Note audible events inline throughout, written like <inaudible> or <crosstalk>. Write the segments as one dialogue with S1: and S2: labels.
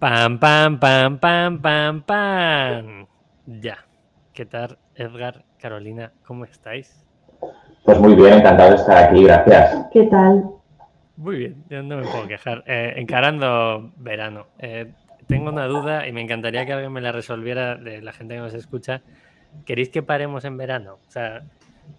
S1: Pam, pam, pam, pam, pam, pam. Ya. ¿Qué tal, Edgar, Carolina? ¿Cómo estáis?
S2: Pues muy bien, encantado de estar aquí, gracias.
S3: ¿Qué tal?
S1: Muy bien, yo no me puedo quejar. Eh, encarando verano. Eh, tengo una duda y me encantaría que alguien me la resolviera de la gente que nos escucha. ¿Queréis que paremos en verano? O sea,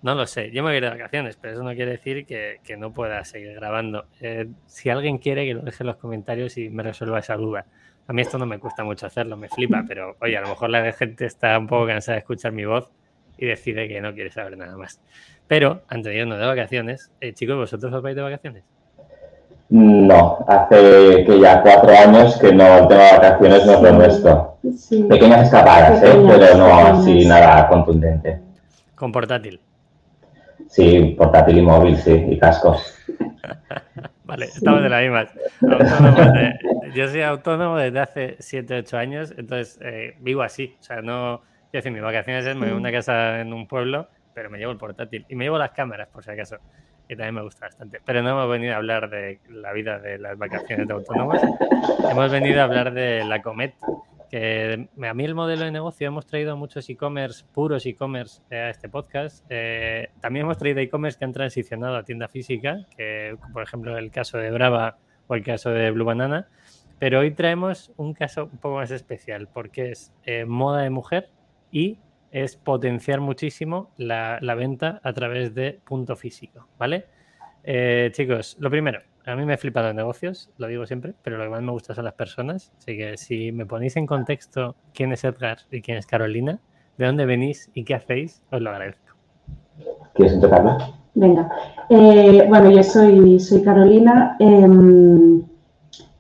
S1: no lo sé. Yo me voy a ir de vacaciones, pero eso no quiere decir que, no pueda seguir grabando. Eh, si alguien quiere, que lo deje en los comentarios y me resuelva esa duda. A mí esto no me cuesta mucho hacerlo, me flipa, <laughs> pero oye, a lo mejor la gente está un poco cansada de escuchar mi voz y decide que no quiere saber nada más. Pero antes de irnos de vacaciones, eh, chicos, ¿vosotros os vais de vacaciones?
S2: No, hace que ya cuatro años que no tengo vacaciones, no es lo nuestro. Pequeñas escapadas, ¿eh? pero no así nada contundente.
S1: ¿Con portátil?
S2: Sí, portátil y móvil, sí, y cascos. <laughs>
S1: vale, estamos de la misma. yo soy autónomo desde hace 7, 8 años, entonces eh, vivo así. O sea, no. Quiero decir, mis vacaciones es me voy a una casa en un pueblo, pero me llevo el portátil y me llevo las cámaras, por si acaso que también me gusta bastante. Pero no hemos venido a hablar de la vida de las vacaciones de autónomos, hemos venido a hablar de la Comet, que a mí el modelo de negocio hemos traído muchos e-commerce, puros e-commerce a este podcast. Eh, también hemos traído e-commerce que han transicionado a tienda física, que por ejemplo el caso de Brava o el caso de Blue Banana. Pero hoy traemos un caso un poco más especial porque es eh, moda de mujer y es potenciar muchísimo la, venta a través de punto físico, ¿vale? Eh, chicos, lo primero, a mí me he flipado en negocios, lo digo siempre, pero lo que más me gusta son las personas. Así que si me ponéis en contexto quién es Edgar y quién es Carolina, de dónde venís y qué hacéis, os lo agradezco.
S2: ¿Quieres empezar?
S3: Venga. Eh, bueno, yo soy, soy Carolina. Em,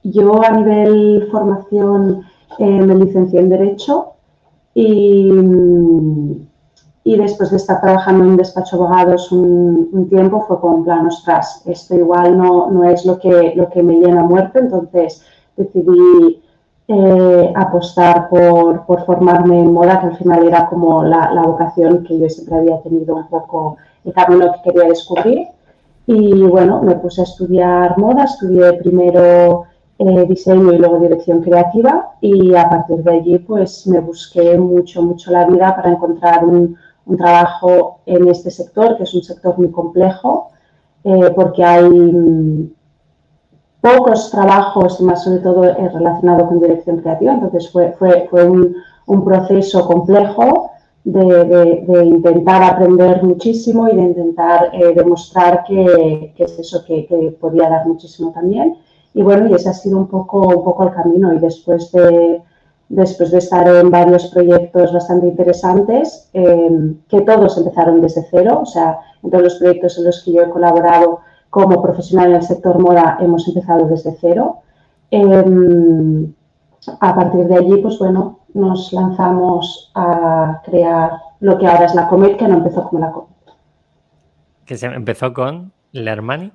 S3: yo a nivel formación eh, me licencié en Derecho y, y después de estar trabajando en un despacho de abogados un, tiempo fue como en plan, ostras, esto igual no, no, es lo que, lo que me llena a muerte, entonces decidí eh, apostar por, por, formarme en moda, que al final era como la, la, vocación que yo siempre había tenido un poco el camino que quería descubrir. Y bueno, me puse a estudiar moda, estudié primero eh, diseño y luego dirección creativa y a partir de allí pues me busqué mucho, mucho la vida para encontrar un, un trabajo en este sector, que es un sector muy complejo, eh, porque hay mm, pocos trabajos, más sobre todo eh, relacionado con dirección creativa, entonces fue, fue, fue un, un, proceso complejo de, intentar aprender muchísimo y de intentar demostrar que, que, es eso, que, que podía dar muchísimo también. Y bueno, y ese ha sido un poco, un poco el camino. Y después de, después de estar en varios proyectos bastante interesantes, em, que todos empezaron desde cero, o sea, en todos los proyectos en los que yo he colaborado como profesional en el sector moda hemos empezado desde cero. Em, a partir de allí, pues bueno, nos lanzamos a crear lo que ahora es la Comet, que no empezó como la Comet.
S1: ¿Que se empezó con la Armani?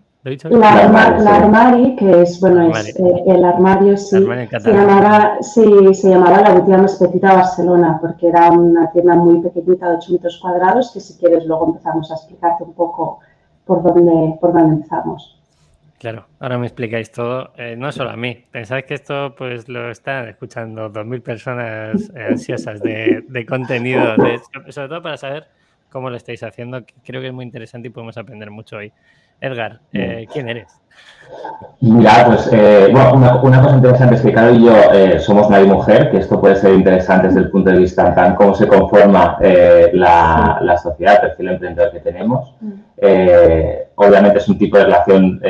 S3: La, Armari, que es, bueno, es, eh, el armario, sí, se llamaba, sí, se llamaba la Barcelona, porque era una tienda muy pequeñita de 8 metros cuadrados, que si quieres luego empezamos a explicarte un poco por dónde, por dónde empezamos.
S1: Claro, ahora me explicáis todo, eh, no solo a mí, pensáis que esto pues lo están escuchando 2.000 personas eh, ansiosas de, de contenido, sobre todo para saber cómo lo estáis haciendo, creo que es muy interesante y podemos aprender mucho hoy. Edgar, eh, ¿quién eres?
S2: Mira, pues eh, bueno, una, cosa interesante es que Caro y yo eh, somos y mujer, que esto puede ser interesante desde el punto de vista de cómo se conforma la, la, sociedad, el perfil emprendedor que tenemos. Mm. obviamente es un tipo de relación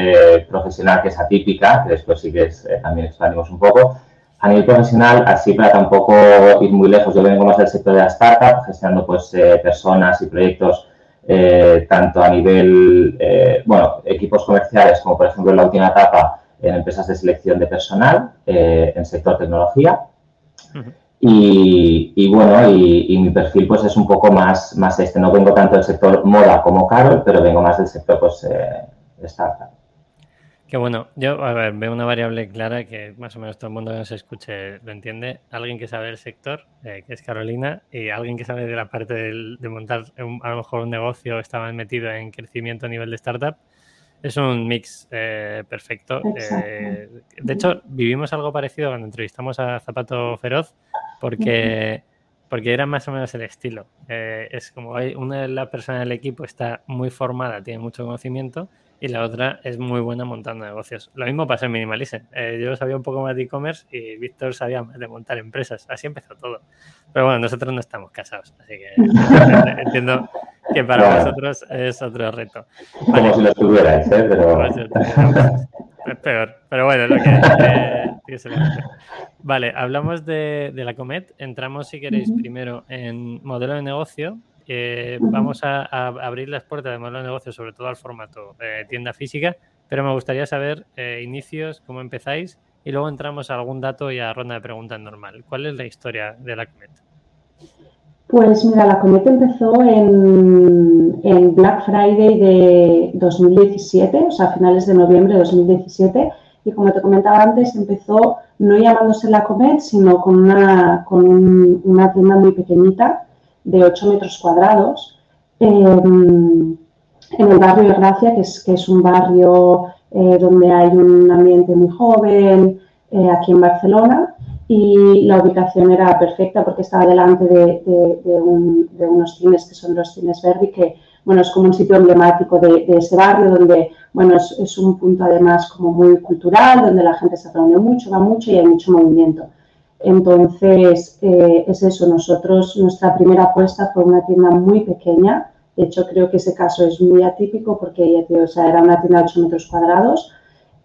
S2: profesional que es atípica, que después sí que también expandimos un poco. A nivel profesional, así para tampoco ir muy lejos, yo vengo más del sector de la startup, gestionando pues personas y proyectos eh, tanto a nivel, eh, bueno, equipos comerciales como por ejemplo en la última etapa en empresas de selección de personal, eh, en sector tecnología. y, bueno, y, mi perfil pues es un poco más, más este. No vengo tanto del sector moda como Carol, pero vengo más del sector pues startup.
S1: Bueno. Yo, a ver, veo una variable clara que más o menos todo el mundo que nos escuche lo entiende. Alguien que sabe del sector, eh, que es Carolina, y alguien que sabe de la parte de montar a lo mejor un negocio, más metido en crecimiento a nivel de startup, es un mix eh, perfecto. Eh, de hecho, vivimos algo parecido cuando entrevistamos a Zapato Feroz, porque, porque era más o menos el estilo. Es como una de las personas del equipo está muy formada, tiene mucho conocimiento, y la otra es muy buena montando negocios. Lo mismo pasa en Minimalism. yo sabía un poco más de e-commerce y Víctor sabía más de montar empresas. Así empezó todo. Pero bueno, nosotros no estamos casados, así que <laughs> entiendo que para vosotros es otro reto.
S2: Como si lo tuvierais, ¿eh? Pero...
S1: Es peor, pero bueno, lo que, eh, Vale, hablamos de, la Comet. Entramos, si queréis, primero en modelo de negocio. Eh, vamos a, abrir las puertas de modelo de negocio, sobre todo al formato eh, tienda física, pero me gustaría saber inicios, cómo empezáis, y luego entramos a algún dato y a ronda de preguntas normal. ¿Cuál es la historia de la Comet?
S3: Pues mira, la Comet empezó en, Black Friday de 2017, o sea, a finales de noviembre de 2017, y como te comentaba antes, empezó no llamándose la Comet, sino con una, con una tienda muy pequeñita de 8 metros cuadrados em, en el barrio de Gracia, que es, que es un barrio eh, donde hay un ambiente muy joven, eh, aquí en Barcelona y la ubicación era perfecta porque estaba delante de, unos cines que son los cines Verdi, que bueno, es como un sitio emblemático de, ese barrio donde bueno, es, un punto además como muy cultural, donde la gente se reúne mucho, va mucho y hay mucho movimiento. Entonces, eh, es eso, nosotros, nuestra primera apuesta fue una tienda muy pequeña, de hecho creo que ese caso es muy atípico porque era una tienda de 8 metros cuadrados,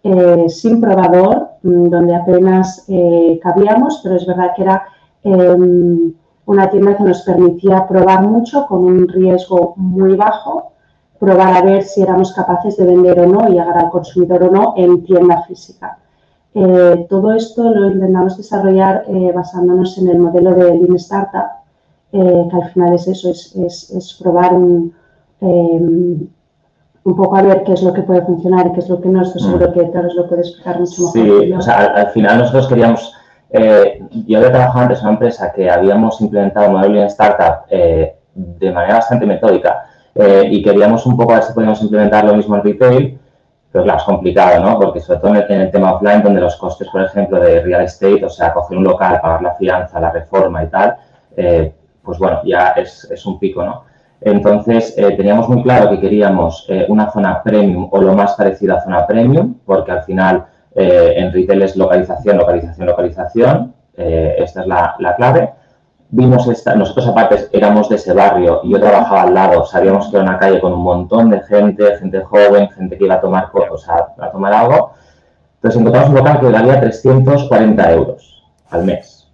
S3: eh, sin probador, mm, donde apenas eh, cabíamos, pero es verdad que era em, una tienda que nos permitía probar mucho con un riesgo muy bajo, probar a ver si éramos capaces de vender o no y llegar al consumidor o no en tienda física. Eh, todo esto lo intentamos desarrollar basándonos en el modelo de Lean Startup, que al final es eso, es, es probar un, em, un poco a ver qué es lo que puede funcionar y qué es lo que no. Estoy seguro mm. que Carlos lo puede explicar mucho mejor.
S2: Sí, o sea, al, final nosotros queríamos, eh, yo había trabajado antes en una empresa que habíamos implementado un modelo en startup eh, de manera bastante metódica eh, y queríamos un poco a ver si podíamos implementar lo mismo en retail, pero claro, es complicado, ¿no? Porque sobre todo en el, tema offline, donde los costes, por ejemplo, de real estate, o sea, coger un local, pagar la fianza, la reforma y tal, pues bueno, ya es, es un pico, ¿no? Entonces, eh, teníamos muy claro que queríamos eh, una zona premium o lo más parecido a zona premium, porque al final eh, en retail es localización, localización, localización. esta es la, clave. Vimos esta, nosotros aparte éramos de ese barrio y yo trabajaba al lado, sabíamos que era una calle con un montón de gente, gente joven, gente que iba a tomar, o sea, a tomar algo. Entonces encontramos un local que valía 340 euros al mes.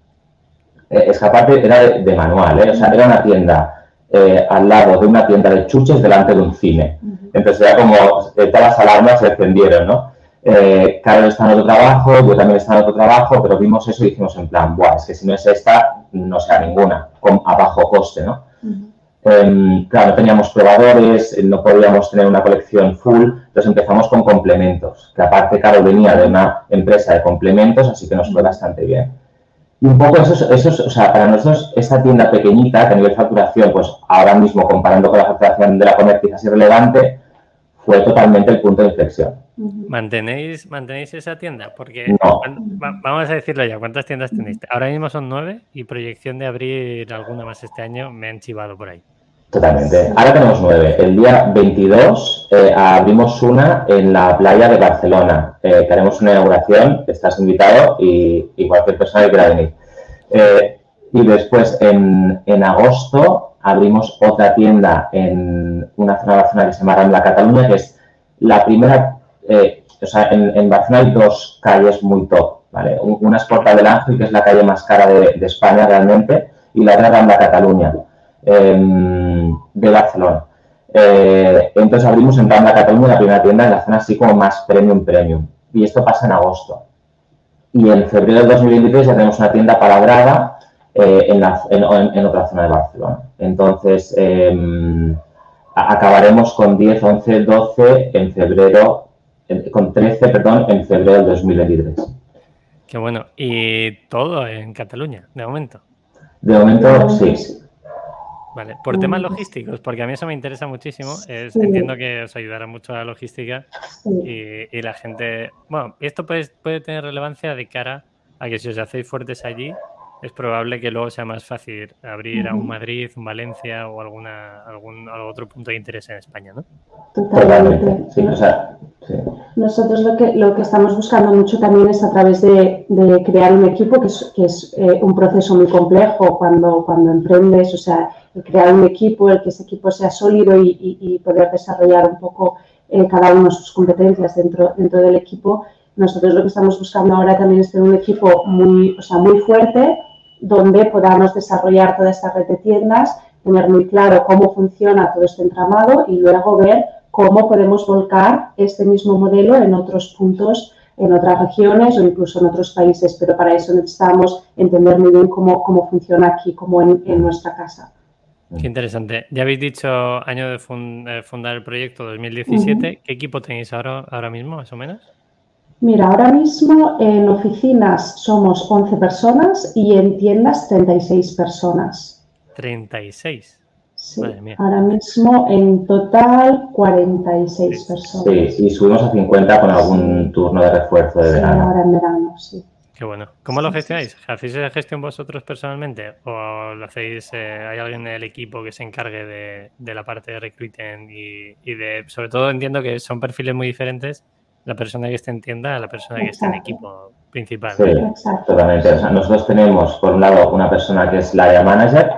S2: es que aparte era de, de manual, o sea, era una tienda eh, al lado de una tienda de chuches delante de un cine. Entonces ya como eh, todas las alarmas se encendieron, ¿no? Eh, Carlos está en otro trabajo, yo también estaba en otro trabajo, pero vimos eso y dijimos en plan, Buah, es que si no es esta, no sea ninguna, con, a bajo coste, ¿no? Em, claro, no teníamos probadores, no podíamos tener una colección full, entonces empezamos con complementos, que aparte, claro, venía de una empresa de complementos, así que nos fue bastante bien. Y un poco eso, eso o sea, para nosotros esta tienda pequeñita, que a nivel facturación, pues ahora mismo comparando con la facturación de la comer quizás irrelevante, fue totalmente el punto de inflexión.
S1: ¿Mantenéis, ¿Mantenéis esa tienda? Porque vamos a decirlo ya, ¿cuántas tiendas tenéis? Ahora mismo son nueve y proyección de abrir alguna más este año me han chivado por ahí.
S2: Totalmente. Ahora tenemos nueve. El día 22 eh, abrimos una en la playa de Barcelona, eh, que haremos una inauguración, estás invitado y, cualquier persona que quiera venir. Eh, y después en, agosto abrimos otra tienda en una zona de que se llama Rambla Cataluña, que es la primera, o sea, en, Barcelona hay dos calles muy top, ¿vale? Una es Porta del Ángel, que es la calle más cara de, de España realmente, y la otra Rambla Cataluña Em, de Barcelona. Eh, entonces abrimos en Rambla Cataluña la primera tienda en la zona así como más premium premium. Y esto pasa en agosto. Y en febrero del 2023 ya tenemos una tienda palabrada eh, en, en, otra zona de Barcelona. Entonces em, acabaremos con 10, 11, 12 en febrero, con 13, perdón, en febrero del 2023.
S1: Qué bueno. ¿Y todo en Cataluña, de momento?
S2: De momento, sí.
S1: Vale, por temas logísticos, porque a mí eso me interesa muchísimo. Entiendo que os ayudará mucho a la logística y, la gente. Bueno, esto puede, puede tener relevancia de cara a que si os hacéis fuertes allí, es probable que luego sea más fácil abrir a un Madrid, un Valencia o alguna, algún, otro punto de interés en España, ¿no?
S3: Totalmente. Nosotros lo que, lo que estamos buscando mucho también es a través de, crear un equipo, que es, que es eh, un proceso muy complejo cuando, cuando emprendes, o sea, crear un equipo, el que ese equipo sea sólido y, poder desarrollar un poco eh, cada uno sus competencias dentro, dentro del equipo. Nosotros lo que estamos buscando ahora también es tener un equipo muy, o sea, muy fuerte, donde podamos desarrollar toda esta red de tiendas, tener muy claro cómo funciona todo este entramado y luego ver cómo podemos volcar este mismo modelo en otros puntos, en otras regiones o incluso en otros países. Pero para eso necesitamos entender muy bien cómo, cómo funciona aquí, como en, nuestra casa.
S1: Qué interesante. Ya habéis dicho año de eh, fundar el proyecto 2017. ¿Qué equipo tenéis ahora, ahora mismo, más o menos?
S3: Mira, ahora mismo en oficinas somos 11 personas y en tiendas 36 personas.
S1: 36.
S3: Sí, ahora mismo en total 46 personas.
S2: Sí, y subimos a 50 con algún turno de refuerzo de verano.
S3: Ahora en verano, sí.
S1: Qué bueno. ¿Cómo lo gestionáis? ¿Hacéis la gestión vosotros personalmente? ¿O lo hacéis, eh, hay alguien del equipo que se encargue de, la parte de recruiting y, y, de, sobre todo entiendo que son perfiles muy diferentes la persona que esté en tienda a la persona que esté en equipo principal.
S2: Sí, totalmente. nosotros tenemos, por un lado, una persona que es la área manager,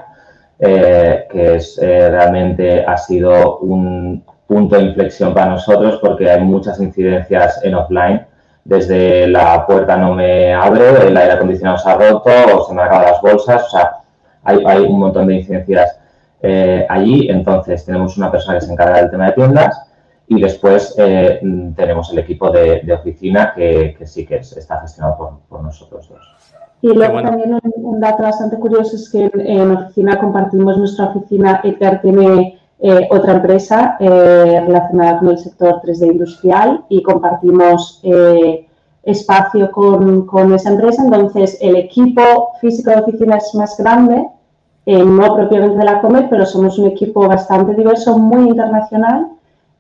S2: eh, que es eh, realmente ha sido un punto de inflexión para nosotros porque hay muchas incidencias en offline. Desde la puerta no me abre, el aire acondicionado se ha roto o se me han acabado las bolsas. O sea, hay, hay un montón de incidencias eh, allí. Entonces, tenemos una persona que se encarga del tema de tiendas y después eh, tenemos el equipo de, oficina que, sí que está gestionado por, nosotros dos.
S3: Y luego también un, dato bastante curioso es que en, oficina compartimos nuestra oficina. Edgar tiene eh, otra empresa eh, relacionada con el sector 3D industrial y compartimos espacio con, con, esa empresa. Entonces, el equipo físico de oficina es más grande, no propiamente de la Comer, pero somos un equipo bastante diverso, muy internacional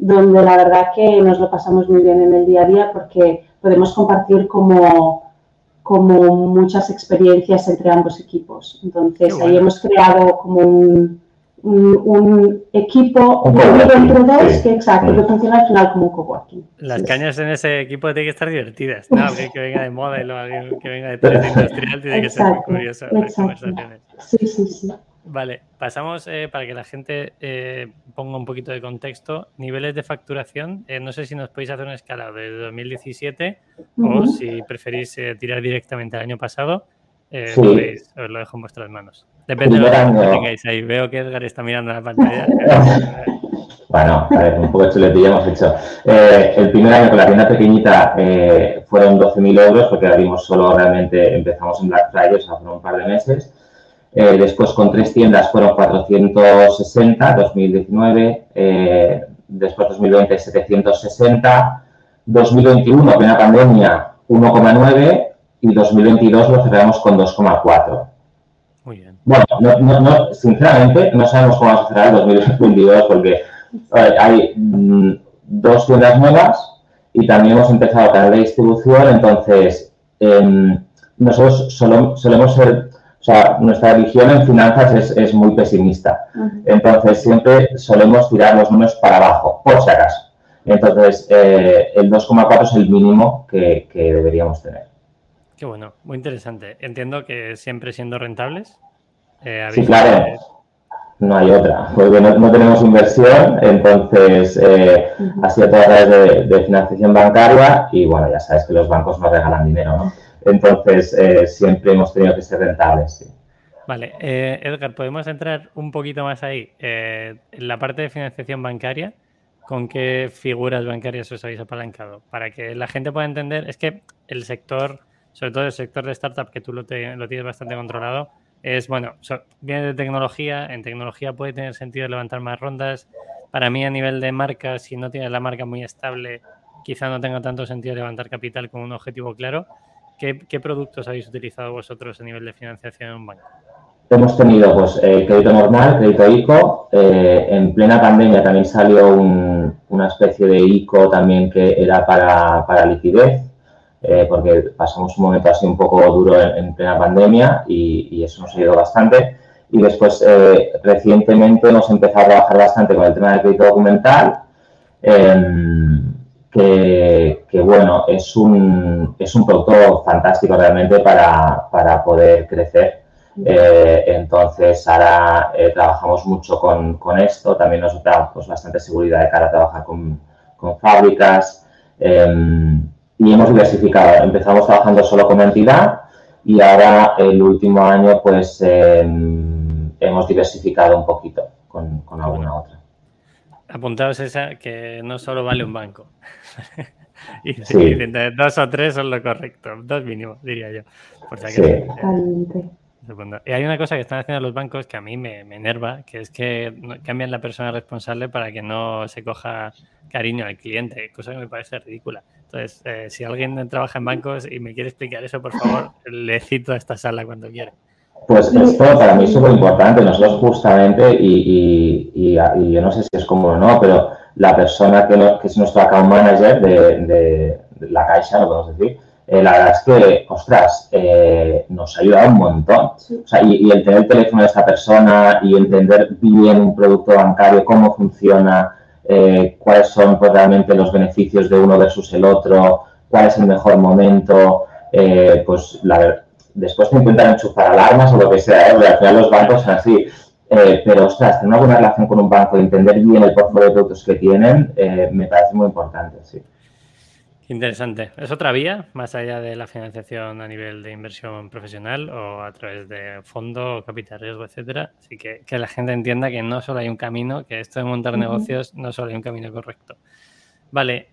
S3: donde la verdad que nos lo pasamos muy bien en el día a día porque podemos compartir como, como muchas experiencias entre ambos equipos. Entonces, ahí hemos creado como un, un, equipo entre dos que, exacto, que funciona al final como un coworking.
S1: Las cañas en ese equipo tienen que estar divertidas. ¿no? Alguien que venga de moda y luego alguien que venga de 3 industrial tiene que ser muy curioso las conversaciones.
S3: Sí, sí, sí.
S1: Vale, pasamos eh, para que la gente eh, ponga un poquito de contexto. Niveles de facturación, eh, no sé si nos podéis hacer una escala de 2017 o si preferís tirar directamente al año pasado, sí. os lo dejo en vuestras manos. Depende de lo que tengáis ahí. Veo que Edgar está mirando la pantalla. <laughs>
S2: bueno, a ver, un poco de chuletilla hemos hecho. el primer año con la tienda pequeñita fueron 12.000 euros porque abrimos solo realmente, empezamos en Black Friday, o sea, fueron un par de meses. Eh, después con tres tiendas fueron 460, 2019, eh, después 2020 760, 2021 plena pandemia 1,9 y 2022 lo cerramos con 2,4. Muy bien. Bueno, no, sinceramente no sabemos cómo vamos a cerrar el 2022 porque hay mm, dos tiendas nuevas y también hemos empezado a canal de distribución, entonces em, nosotros solemos ser o sea, nuestra visión en finanzas es, muy pesimista. Entonces, siempre solemos tirar los números para abajo, por si acaso. Entonces, eh, el 2,4 es el mínimo que, deberíamos tener.
S1: Qué bueno, muy interesante. Entiendo que siempre siendo rentables.
S2: Eh, sí, claro. No hay otra, porque no, tenemos inversión, entonces eh, ha sido todo a través de, de financiación bancaria y bueno, ya sabes que los bancos nos regalan dinero, ¿no? Entonces, eh, siempre hemos tenido que ser rentables.
S1: Vale, eh, Edgar, ¿podemos entrar un poquito más ahí? Eh, en la parte de financiación bancaria, ¿con qué figuras bancarias os habéis apalancado? Para que la gente pueda entender, es que el sector, sobre todo el sector de startup, que tú lo, lo tienes bastante controlado, es, bueno, viene de tecnología, en tecnología puede tener sentido levantar más rondas. Para mí, a nivel de marca, si no tienes la marca muy estable, quizá no tenga tanto sentido levantar capital con un objetivo claro. ¿Qué, productos habéis utilizado vosotros a nivel de financiación en un banco?
S2: hemos tenido pues crédito normal, crédito ICO. en plena pandemia también salió una especie de ICO también que era para, liquidez, porque pasamos un momento así un poco duro en, plena pandemia y, y, eso nos ayudó bastante. Y después, recientemente hemos empezado a trabajar bastante con el tema del crédito documental. Em, que, bueno, es un, es un producto fantástico realmente para, para poder crecer. Eh, entonces, ahora eh, trabajamos mucho con, con, esto, también nos da pues, bastante seguridad de cara a trabajar con, con fábricas em, y hemos diversificado. Empezamos trabajando solo con entidad y ahora el último año pues em, hemos diversificado un poquito con, con alguna otra
S1: apuntaos esa que no solo vale un banco. <laughs> y, dos o tres son lo correcto, dos mínimo, diría yo. y hay una cosa que están haciendo los bancos que a mí me, enerva, que es que cambian la persona responsable para que no se coja cariño al cliente, cosa que me parece ridícula. Entonces, eh, si alguien trabaja en bancos y me quiere explicar eso, por favor, le cito a esta sala cuando quiera.
S2: Pues esto para mí es súper importante. Nosotros justamente, y, y, y, yo no sé si es como o no, pero la persona que, que es nuestro account manager de, de, la caixa, lo podemos decir, eh, la verdad es que, ostras, eh, nos ha ayudado un montón. O sea, y, y, el tener el teléfono de esta persona y entender bien un producto bancario, cómo funciona, eh, cuáles son pues, realmente los beneficios de uno versus el otro, cuál es el mejor momento, pues la verdad después te intentan enchufar alarmas o lo que sea, ¿eh? al final los bancos son así. Eh, pero, ostras, tener una buena relación con un banco y entender bien el portfolio de productos que tienen eh, me parece muy importante, sí.
S1: Interesante. ¿Es otra vía, más allá de la financiación a nivel de inversión profesional o a través de fondo, capital riesgo, etcétera? Así que, que la gente entienda que no solo hay un camino, que esto de montar negocios no solo hay un camino correcto. Vale,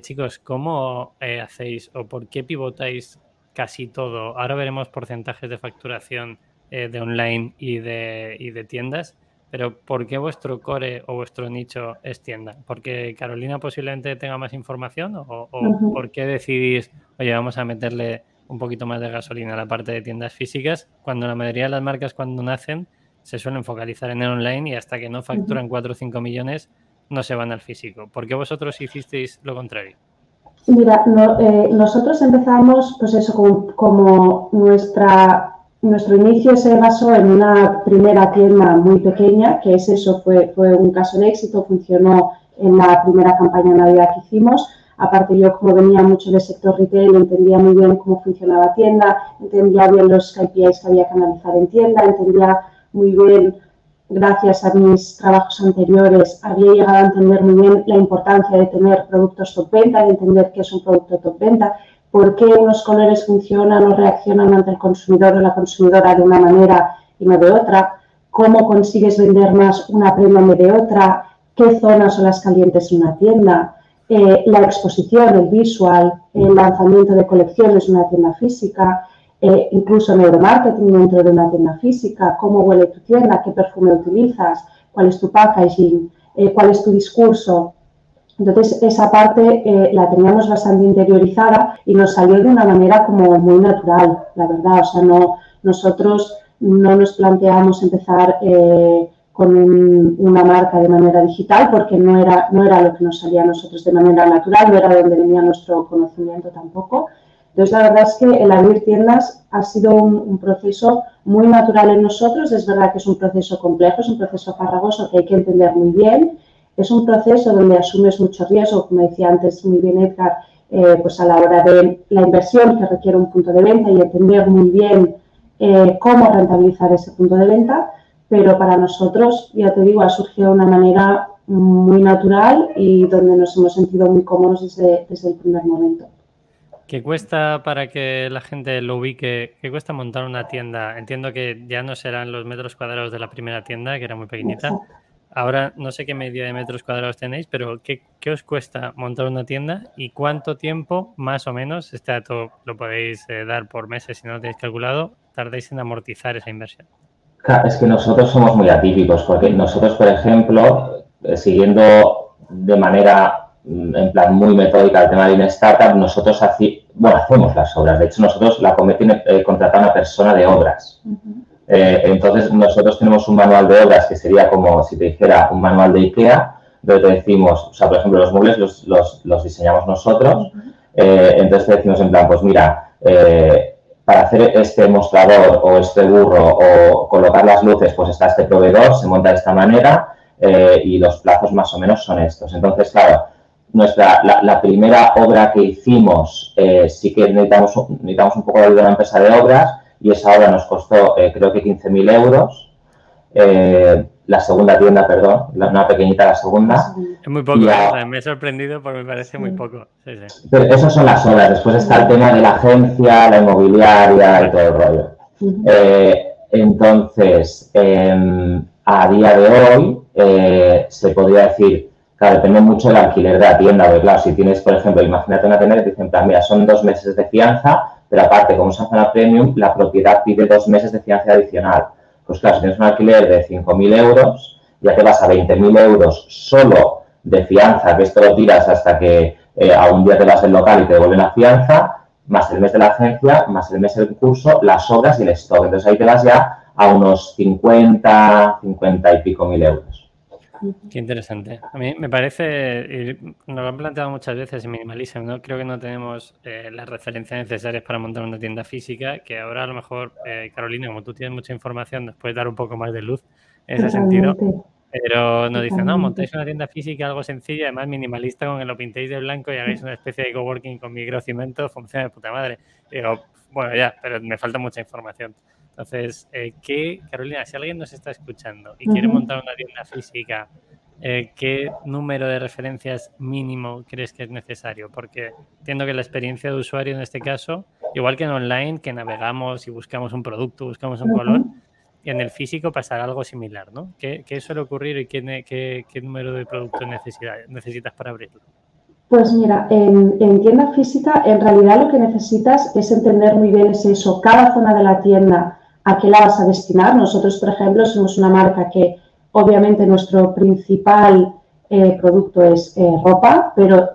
S1: chicos, ¿cómo hacéis o por qué pivotáis casi todo. Ahora veremos porcentajes de facturación eh, de online y de, y de tiendas, pero ¿por qué vuestro core o vuestro nicho es tienda? ¿Porque Carolina posiblemente tenga más información o, por qué decidís, oye, vamos a meterle un poquito más de gasolina a la parte de tiendas físicas, cuando la mayoría de las marcas cuando nacen se suelen focalizar en el online y hasta que no facturan 4 o 5 millones no se van al físico. ¿Por qué vosotros hicisteis lo contrario?
S3: Mira, eh, nosotros empezamos, pues eso, como, nuestra, nuestro inicio se basó en una primera tienda muy pequeña, que es eso, fue, fue un caso de éxito, funcionó en la primera campaña de Navidad que hicimos. Aparte yo, como venía mucho del sector retail, entendía muy bien cómo funcionaba tienda, entendía bien los KPIs que había que analizar en tienda, entendía muy bien gracias a mis trabajos anteriores, había llegado a entender muy bien la importancia de tener productos top venta, de entender qué es un producto top venta, por qué unos colores funcionan o reaccionan ante el consumidor o la consumidora de una manera y no de otra, cómo consigues vender más una prenda en de otra, qué zonas son las calientes en una tienda, eh, la exposición, el visual, el lanzamiento de colecciones en una tienda física, eh, incluso neuromarketing dentro de una tienda física, cómo huele tu tienda, qué perfume utilizas, cuál es tu packaging, eh, cuál es tu discurso. Entonces, esa parte eh, la teníamos bastante interiorizada y nos salió de una manera como muy natural, la verdad. O sea, no, nosotros no nos planteamos empezar con una marca de manera digital porque no era, no era lo que nos salía a nosotros de manera natural, no era donde venía nuestro conocimiento tampoco. Entonces, la verdad es que el abrir tiendas ha sido un, proceso muy natural en nosotros. Es verdad que es un proceso complejo, es un proceso farragoso que hay que entender muy bien. Es un proceso donde asumes mucho riesgo, como decía antes muy bien Edgar, eh, pues a la hora de la inversión que requiere un punto de venta y entender muy bien eh, cómo rentabilizar ese punto de venta. Pero para nosotros, ya te digo, ha surgido de una manera muy natural y donde nos hemos sentido muy cómodos desde, desde el primer momento.
S1: ¿Qué cuesta para que la gente lo ubique? ¿Qué cuesta montar una tienda? Entiendo que ya no serán los metros cuadrados de la primera tienda, que era muy pequeñita. Ahora no sé qué medida de metros cuadrados tenéis, pero ¿qué, os cuesta montar una tienda y cuánto tiempo, más o menos, este dato lo podéis eh, dar por meses si no lo tenéis calculado, tardáis en amortizar esa inversión?
S2: es que nosotros somos muy atípicos, porque nosotros, por ejemplo, eh, siguiendo de manera en plan muy metódica el tema de una startup, nosotros bueno, hacemos las obras. De hecho, nosotros, la COME tiene eh, contratada una persona de obras. Eh, entonces, nosotros tenemos un manual de obras que sería como si te dijera un manual de IKEA, donde te decimos, o sea, por ejemplo, los muebles los, diseñamos nosotros. Eh, entonces te decimos en plan, pues mira, eh, para hacer este mostrador o este burro o colocar las luces, pues está este proveedor, se monta de esta manera y los plazos más o menos son estos. Entonces, claro, nuestra, la, primera obra que hicimos sí que necesitamos, necesitamos un poco de ayuda de una empresa de obras, y esa obra nos costó eh, creo que 15.000 euros. Eh, la segunda tienda, perdón, una pequeñita la segunda.
S1: Es muy poco, ¿eh? me he sorprendido porque me parece muy poco. Sí,
S2: esas son las obras. Después está el tema de la agencia, la inmobiliaria y todo el rollo. entonces, em, a día de hoy, se podría decir, claro, depende mucho del alquiler de la tienda, porque claro, si tienes, por ejemplo, imagínate una tienda que te dicen, mira, son dos meses de fianza, pero aparte, como es una zona premium, la propiedad pide dos meses de fianza adicional. Pues claro, si tienes un alquiler de 5.000 euros, ya te vas a 20.000 euros solo de fianza, que esto lo tiras hasta que eh, a un día te vas al local y te devuelven la fianza, más el mes de la agencia, más el mes del curso, las obras y el stock. Entonces ahí te vas ya a unos 50, 50 y pico mil euros.
S1: Qué interesante. A mí me parece, y nos lo han planteado muchas veces en Minimalism, ¿no? Creo que no tenemos eh, las referencias necesarias para montar una tienda física, que ahora a lo mejor, eh, Carolina, como tú tienes mucha información, nos puedes dar un poco más de luz en ese sentido. Pero nos dicen, no, montáis una tienda física, algo sencillo, además minimalista, con que lo pintéis de blanco y hagáis una especie de coworking con microcimento, funciona de puta madre. digo, bueno, ya, pero me falta mucha información. Entonces, eh, ¿qué, Carolina, si alguien nos está escuchando y quiere montar una tienda física, eh, ¿qué número de referencias mínimo crees que es necesario? Porque entiendo que la experiencia de usuario en este caso, igual que en online, que navegamos y buscamos un producto, buscamos un color, y en el físico pasará algo similar, ¿no? ¿Qué, suele ocurrir y qué, qué, número de productos necesitas para abrirlo?
S3: Pues mira, en, en, tienda física en realidad lo que necesitas es entender muy bien es eso, cada zona de la tienda a qué la vas a destinar. Nosotros, por ejemplo, somos una marca que obviamente nuestro principal eh, producto es eh, ropa, pero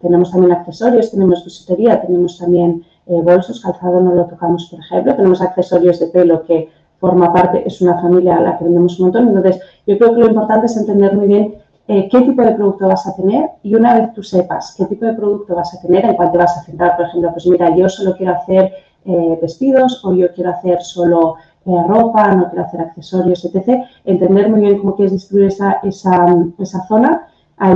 S3: tenemos también accesorios, tenemos bisutería, tenemos también eh, bolsos, calzado no lo tocamos, por ejemplo, tenemos accesorios de pelo que forma parte, es una familia a la que vendemos un montón. Entonces, yo creo que lo importante es entender muy bien qué tipo de producto vas a tener y una vez tú sepas qué tipo de producto vas a tener, en cuál te vas a centrar, por ejemplo, pues mira, yo solo quiero hacer eh, vestidos o yo quiero hacer solo eh, ropa, no quiero hacer accesorios, etc. Entender muy bien cómo quieres distribuir esa, esa, zona,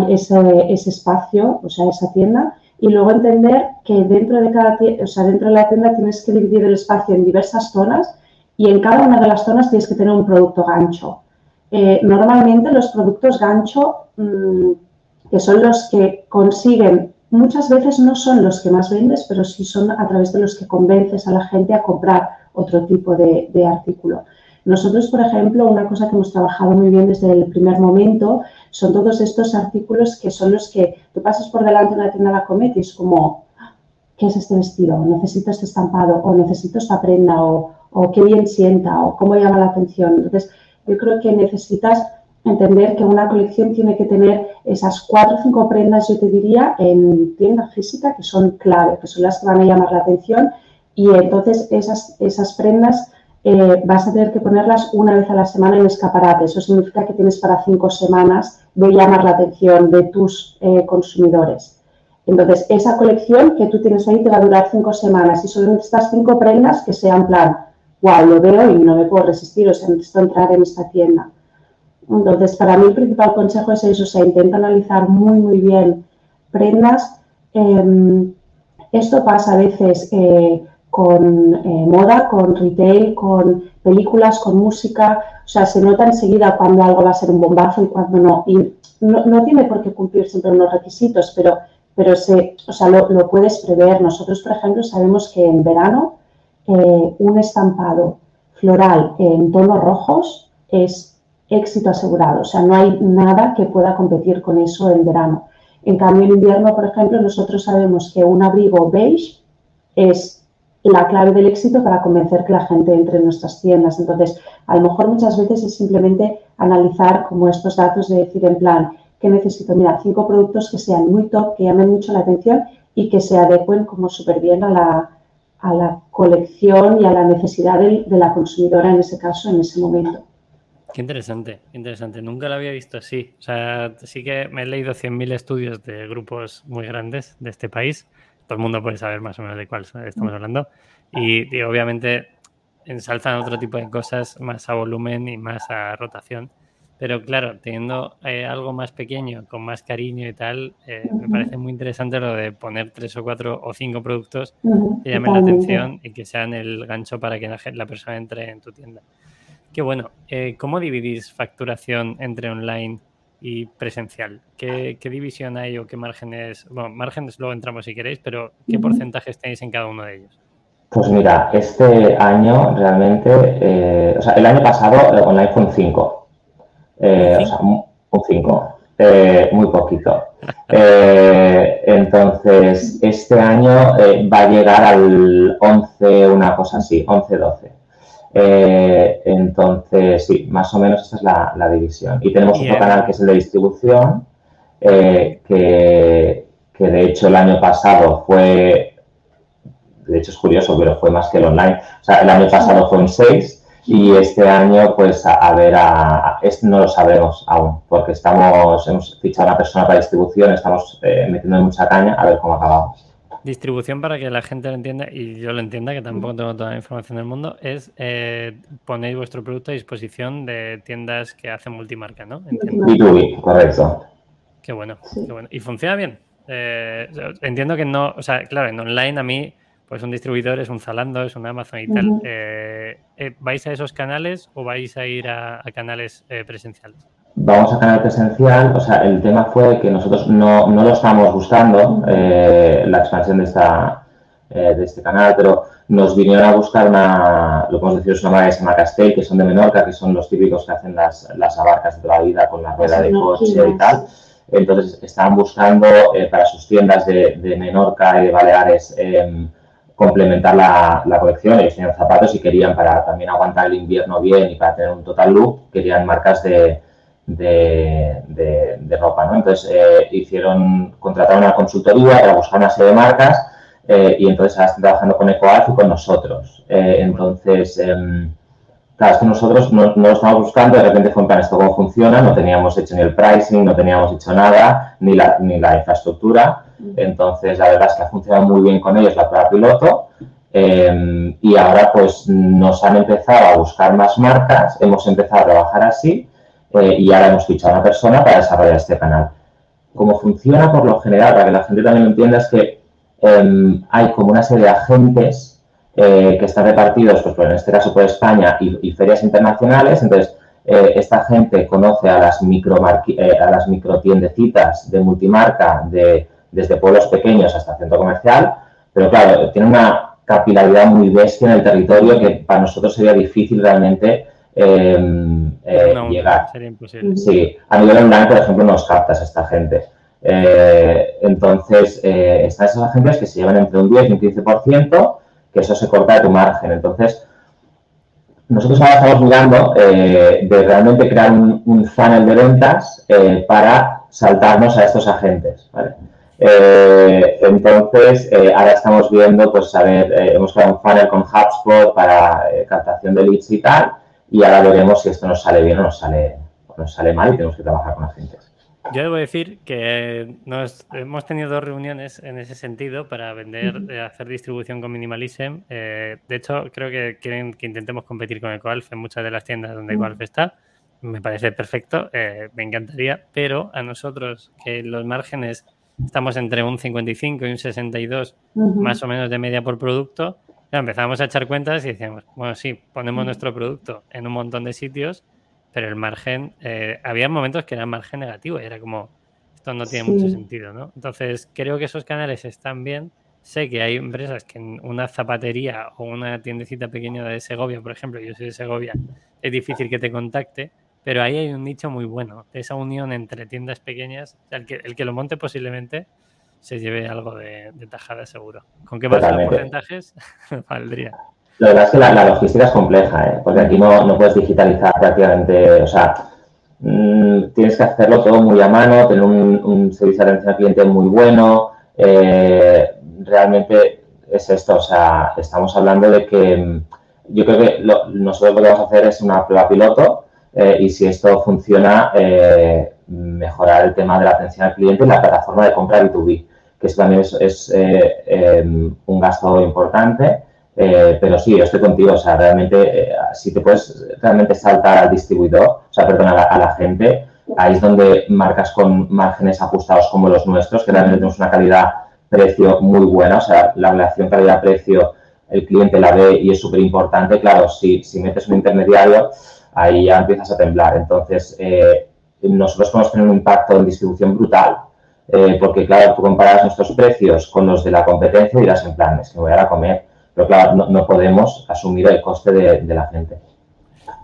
S3: ese, ese, espacio, o sea, esa tienda, y luego entender que dentro de cada o sea, dentro de la tienda tienes que dividir el espacio en diversas zonas y en cada una de las zonas tienes que tener un producto gancho. Eh, normalmente los productos gancho, mm, que son los que consiguen muchas veces no son los que más vendes, pero sí son a través de los que convences a la gente a comprar otro tipo de, artículo. Nosotros, por ejemplo, una cosa que hemos trabajado muy bien desde el primer momento son todos estos artículos que son los que tú pasas por delante de una tienda de la Comet y es como, ¿qué es este vestido? Necesito este estampado o necesito esta prenda o, o qué bien sienta o cómo llama la atención. Entonces, yo creo que necesitas entender que una colección tiene que tener esas cuatro o cinco prendas, yo te diría, en tienda física que son clave, que son las que van a llamar la atención y entonces esas, esas prendas eh, vas a tener que ponerlas una vez a la semana en escaparate. Eso significa que tienes para cinco semanas de llamar la atención de tus eh, consumidores. Entonces, esa colección que tú tienes ahí te va a durar cinco semanas y solo necesitas cinco prendas que sean plan, wow, lo veo y no me puedo resistir, o sea, necesito entrar en esta tienda. Entonces, para mí el principal consejo es eso, o sea, intenta analizar muy, muy bien prendas. Em, esto pasa a veces eh, con eh, moda, con retail, con películas, con música. O sea, se nota enseguida cuando algo va a ser un bombazo y cuando no. Y no, tiene por qué cumplir siempre unos requisitos, pero, pero se, o sea, lo, puedes prever. Nosotros, por ejemplo, sabemos que en verano eh, un estampado floral en tonos rojos es éxito asegurado. O sea, no hay nada que pueda competir con eso en verano. En cambio, en invierno, por ejemplo, nosotros sabemos que un abrigo beige es la clave del éxito para convencer que la gente entre en nuestras tiendas. Entonces, a lo mejor muchas veces es simplemente analizar como estos datos de decir en plan, ¿qué necesito? Mira, cinco productos que sean muy top, que llamen mucho la atención y que se adecuen como súper bien a la, la colección y a la necesidad de, la consumidora en ese caso, en ese momento.
S1: Qué interesante, interesante. Nunca lo había visto así. O sea, sí que me he leído 100.000 estudios de grupos muy grandes de este país. Todo el mundo puede saber más o menos de cuál estamos hablando. Y, obviamente ensalzan otro tipo de cosas más a volumen y más a rotación. Pero claro, teniendo eh, algo más pequeño, con más cariño y tal, eh, me parece muy interesante lo de poner tres o cuatro o cinco productos que llamen la atención y que sean el gancho para que la persona entre en tu tienda. Qué bueno. Eh, ¿Cómo dividís facturación entre online y presencial? ¿Qué, división hay o qué márgenes? Bueno, márgenes luego entramos si queréis, pero ¿qué porcentajes tenéis en cada uno de ellos?
S2: Pues mira, este año realmente, eh, o sea, el año pasado eh, online fue un 5. o sea, un 5. muy poquito. <laughs> entonces, este año va a llegar al 11, una cosa así, 11-12. Eh, entonces, sí, más o menos esta es la, división. Y tenemos otro canal que es el de distribución, eh, que, de hecho el año pasado fue, de hecho es curioso, pero fue más que el online. O sea, el año pasado fue en 6 y este año, pues a, ver, a, este no lo sabemos aún, porque estamos, hemos fichado a una persona para distribución, estamos eh, metiendo mucha caña a ver cómo acabamos.
S1: Distribución para que la gente lo entienda y yo lo entienda, que tampoco tengo toda la información del mundo, es eh, ponéis vuestro producto a disposición de tiendas que hacen multimarca, ¿no?
S2: B2B, correcto.
S1: Qué bueno, qué bueno. ¿Y funciona bien? Eh, entiendo que no, o sea, claro, en online a mí, pues un distribuidor es un Zalando, es un Amazon y tal. Eh, ¿Vais a esos canales o vais a ir a canales presenciales?
S2: Vamos a canal presencial, o sea, el tema fue que nosotros no, no lo estábamos buscando, eh, la expansión de, esta, eh, de este canal, pero nos vinieron a buscar una, lo podemos decir, es una marca que se llama Castell, que son de Menorca, que son los típicos que hacen las, las abarcas de toda la vida con la rueda de coche y tal. Entonces, estaban buscando eh, para sus tiendas de, de, Menorca y de Baleares em, complementar la, la, colección. Ellos tenían zapatos y querían, para también aguantar el invierno bien y para tener un total look, querían marcas de, de, de, ropa, ¿no? Entonces eh, hicieron, contrataron una consultoría para buscar una serie de marcas eh, y entonces ahora están trabajando con EcoArch y con nosotros. Eh, entonces, em, claro, es que nosotros no, no, lo estamos buscando, de repente fue en plan, ¿esto cómo funciona? No teníamos hecho ni el pricing, no teníamos hecho nada, ni la, ni la infraestructura. Entonces, la verdad es que ha funcionado muy bien con ellos la prueba piloto. Em, y ahora pues nos han empezado a buscar más marcas, hemos empezado a trabajar así eh, y ahora hemos fichado a una persona para desarrollar este canal. Cómo funciona por lo general, para que la gente también lo entienda, es que em, hay como una serie de agentes eh, que están repartidos, pues, en este caso por España y, ferias internacionales. Entonces, eh, esta gente conoce a las, micro a las microtiendecitas de multimarca de, desde pueblos pequeños hasta centro comercial, pero claro, tiene una capilaridad muy bestia en el territorio que para nosotros sería difícil realmente Em, eh, llegar. Sí, a nivel online, por ejemplo, nos captas esta gente. Eh, entonces, eh, están esas agencias que se llevan entre un 10 y un 15%, que eso se corta de tu margen. Entonces, nosotros ahora estamos mirando de realmente crear un, funnel de ventas para saltarnos a estos agentes. entonces, ahora estamos viendo, pues, a ver, hemos creado un funnel con HubSpot para captación de leads y tal, y ahora veremos si esto nos sale bien o nos sale, nos sale mal y tenemos que trabajar con agentes.
S1: Yo debo decir que nos, hemos tenido dos reuniones en ese sentido para vender, eh, hacer distribución con Minimalism. Eh, de hecho, creo que quieren que intentemos competir con EcoAlf en muchas de las tiendas donde EcoAlf está. Me parece perfecto, eh, me encantaría, pero a nosotros que los márgenes estamos entre un 55 y un 62 más o menos de media por producto, empezamos a echar cuentas y decíamos, bueno, sí, ponemos nuestro producto en un montón de sitios, pero el margen, eh, había momentos que era margen negativo y era como, esto no tiene mucho sentido, ¿no? Entonces, creo que esos canales están bien. Sé que hay empresas que en una zapatería o una tiendecita pequeña de Segovia, por ejemplo, yo soy de Segovia, es difícil que te contacte, pero ahí hay un nicho muy bueno, esa unión entre tiendas pequeñas, el que, el que lo monte posiblemente se lleve algo de, tajada seguro. ¿Con qué bajar los porcentajes? <laughs> valdría.
S2: Lo verdad es que la, logística es compleja, ¿eh? porque aquí no, no, puedes digitalizar prácticamente, o sea, mm, tienes que hacerlo todo muy a mano, tener un, servicio de atención al cliente muy bueno, eh, realmente es esto, o sea, estamos hablando de que mm, yo creo que nosotros lo que vamos a hacer es una prueba piloto eh, y si esto funciona, eh, mejorar el tema de la atención al cliente y la plataforma de compra B2B, que eso también es, em, un gasto importante. pero sí, yo estoy contigo, o sea, realmente, si te puedes realmente saltar al distribuidor, o sea, perdón, a la gente, Ahí es donde marcas con márgenes ajustados como los nuestros, que realmente tenemos una calidad-precio muy buena, o sea, la relación calidad-precio el cliente la ve y es súper importante. Claro, si, si metes un intermediario, ahí ya empiezas a temblar. Entonces, eh, nosotros podemos tener un impacto en distribución brutal, eh, porque claro, tú comparas nuestros precios con los de la competencia y dirás en plan, es que me voy a, comer, pero claro, no, podemos asumir el coste de, de la gente.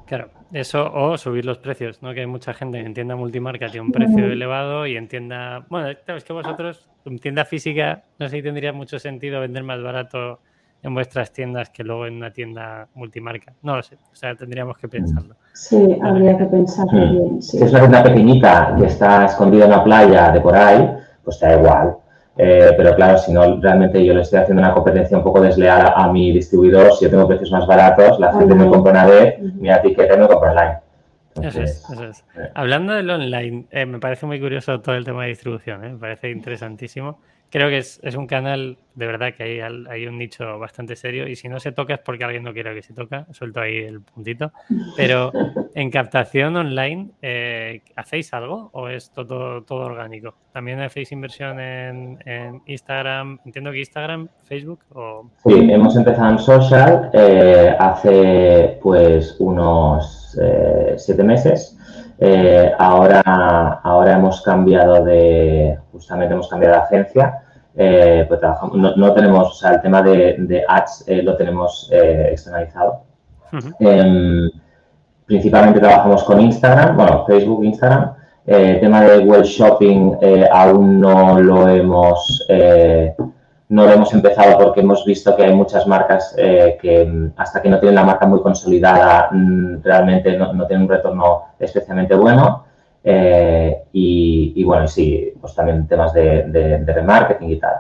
S1: Claro, eso o subir los precios, ¿no? Que hay mucha gente en tienda multimarca tiene un precio elevado y en tienda... Bueno, es que vosotros, en tienda física, no sé si tendría mucho sentido vender más barato en vuestras tiendas que luego en una tienda multimarca. No lo sé, o sea, tendríamos que pensarlo.
S3: Sí, habría que pensarlo bien.
S2: Si es una tienda pequeñita que está escondida en una playa de por ahí, pues te da igual. Eh, pero claro, si no, realmente yo le estoy haciendo una competencia un poco desleal a, mi distribuidor. Si yo tengo precios más baratos, la gente me compra una vez, mi etiqueta me compra online.
S1: eso es, eso es. Eh. Hablando del online, eh, me parece muy curioso todo el tema de distribución, me parece interesantísimo creo que es, un canal de verdad que hay, un nicho bastante serio y si no se toca es porque alguien no quiere que se toca, suelto ahí el puntito. Pero en captación online, eh, ¿hacéis algo o es todo, todo orgánico? ¿También hacéis inversión en, Instagram? Entiendo que Instagram, Facebook o...
S2: Sí, hemos empezado en social eh, hace pues unos eh, siete meses. Ahora, ahora hemos cambiado de, justamente hemos cambiado de agencia eh, pues trabajamos, no, tenemos, o sea, el tema de, ads eh, lo tenemos eh, externalizado. Em, principalmente trabajamos con Instagram, bueno, Facebook, Instagram. el tema de web shopping aún no lo hemos no lo hemos empezado porque hemos visto que hay muchas marcas que mm, hasta que no tienen la marca muy consolidada mm, realmente no, no tienen un retorno especialmente bueno. Eh, y, bueno, sí, pues también temas de, de, remarketing y tal.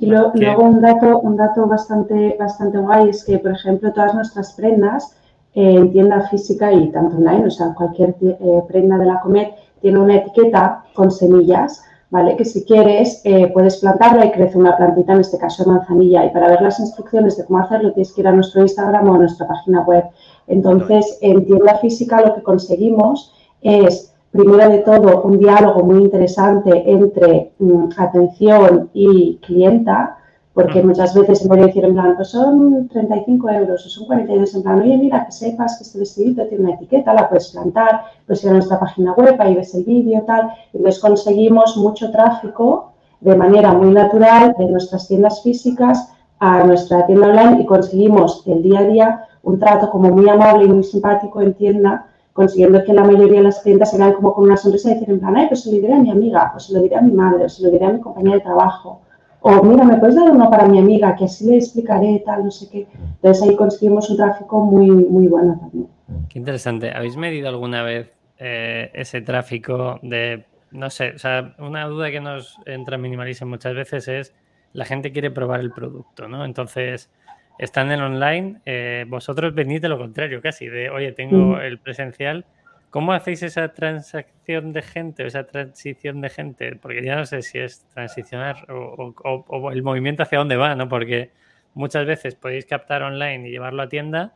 S3: Y luego un dato, un dato bastante, bastante guay es que, por ejemplo, todas nuestras prendas eh, en tienda física y tanto online, o sea, cualquier eh, prenda de la Comet tiene una etiqueta con semillas, ¿vale? Que si quieres puedes plantarla y crece una plantita, en este caso de manzanilla. Y para ver las instrucciones de cómo hacerlo tienes que ir a nuestro Instagram o a nuestra página web. Entonces, en tienda física lo que conseguimos es primero de todo, un diálogo muy interesante entre mm, atención y clienta, porque muchas veces se puede decir en plan, pues son 35 euros o son 42, en plan, oye, mira, que sepas que este vestidito tiene una etiqueta, la puedes plantar, puedes ir a nuestra página web, ahí ves el vídeo, tal. Entonces conseguimos mucho tráfico de manera muy natural de nuestras tiendas físicas a nuestra tienda online y conseguimos el día a día un trato como muy amable y muy simpático en tienda consiguiendo que la mayoría de las clientes se vean como con una sonrisa y decir en plan, ay, pues se lo diré a mi amiga, pues se lo diré a mi madre, o se lo diré a mi compañera de trabajo. O mira, ¿me puedes dar uno para mi amiga? Que así le explicaré, tal, no sé qué. Entonces ahí conseguimos un tráfico muy, muy bueno también.
S1: Qué interesante. ¿Habéis medido alguna vez eh, ese tráfico de, no sé, o sea, una duda que nos entra en Minimalism muchas veces es la gente quiere probar el producto, ¿no? Entonces, están en online, eh, vosotros venís de lo contrario casi, de, oye, tengo el presencial. ¿Cómo hacéis esa transacción de gente, esa transición de gente? Porque ya no sé si es transicionar o, el movimiento hacia dónde va, ¿no? Porque muchas veces podéis captar online y llevarlo a tienda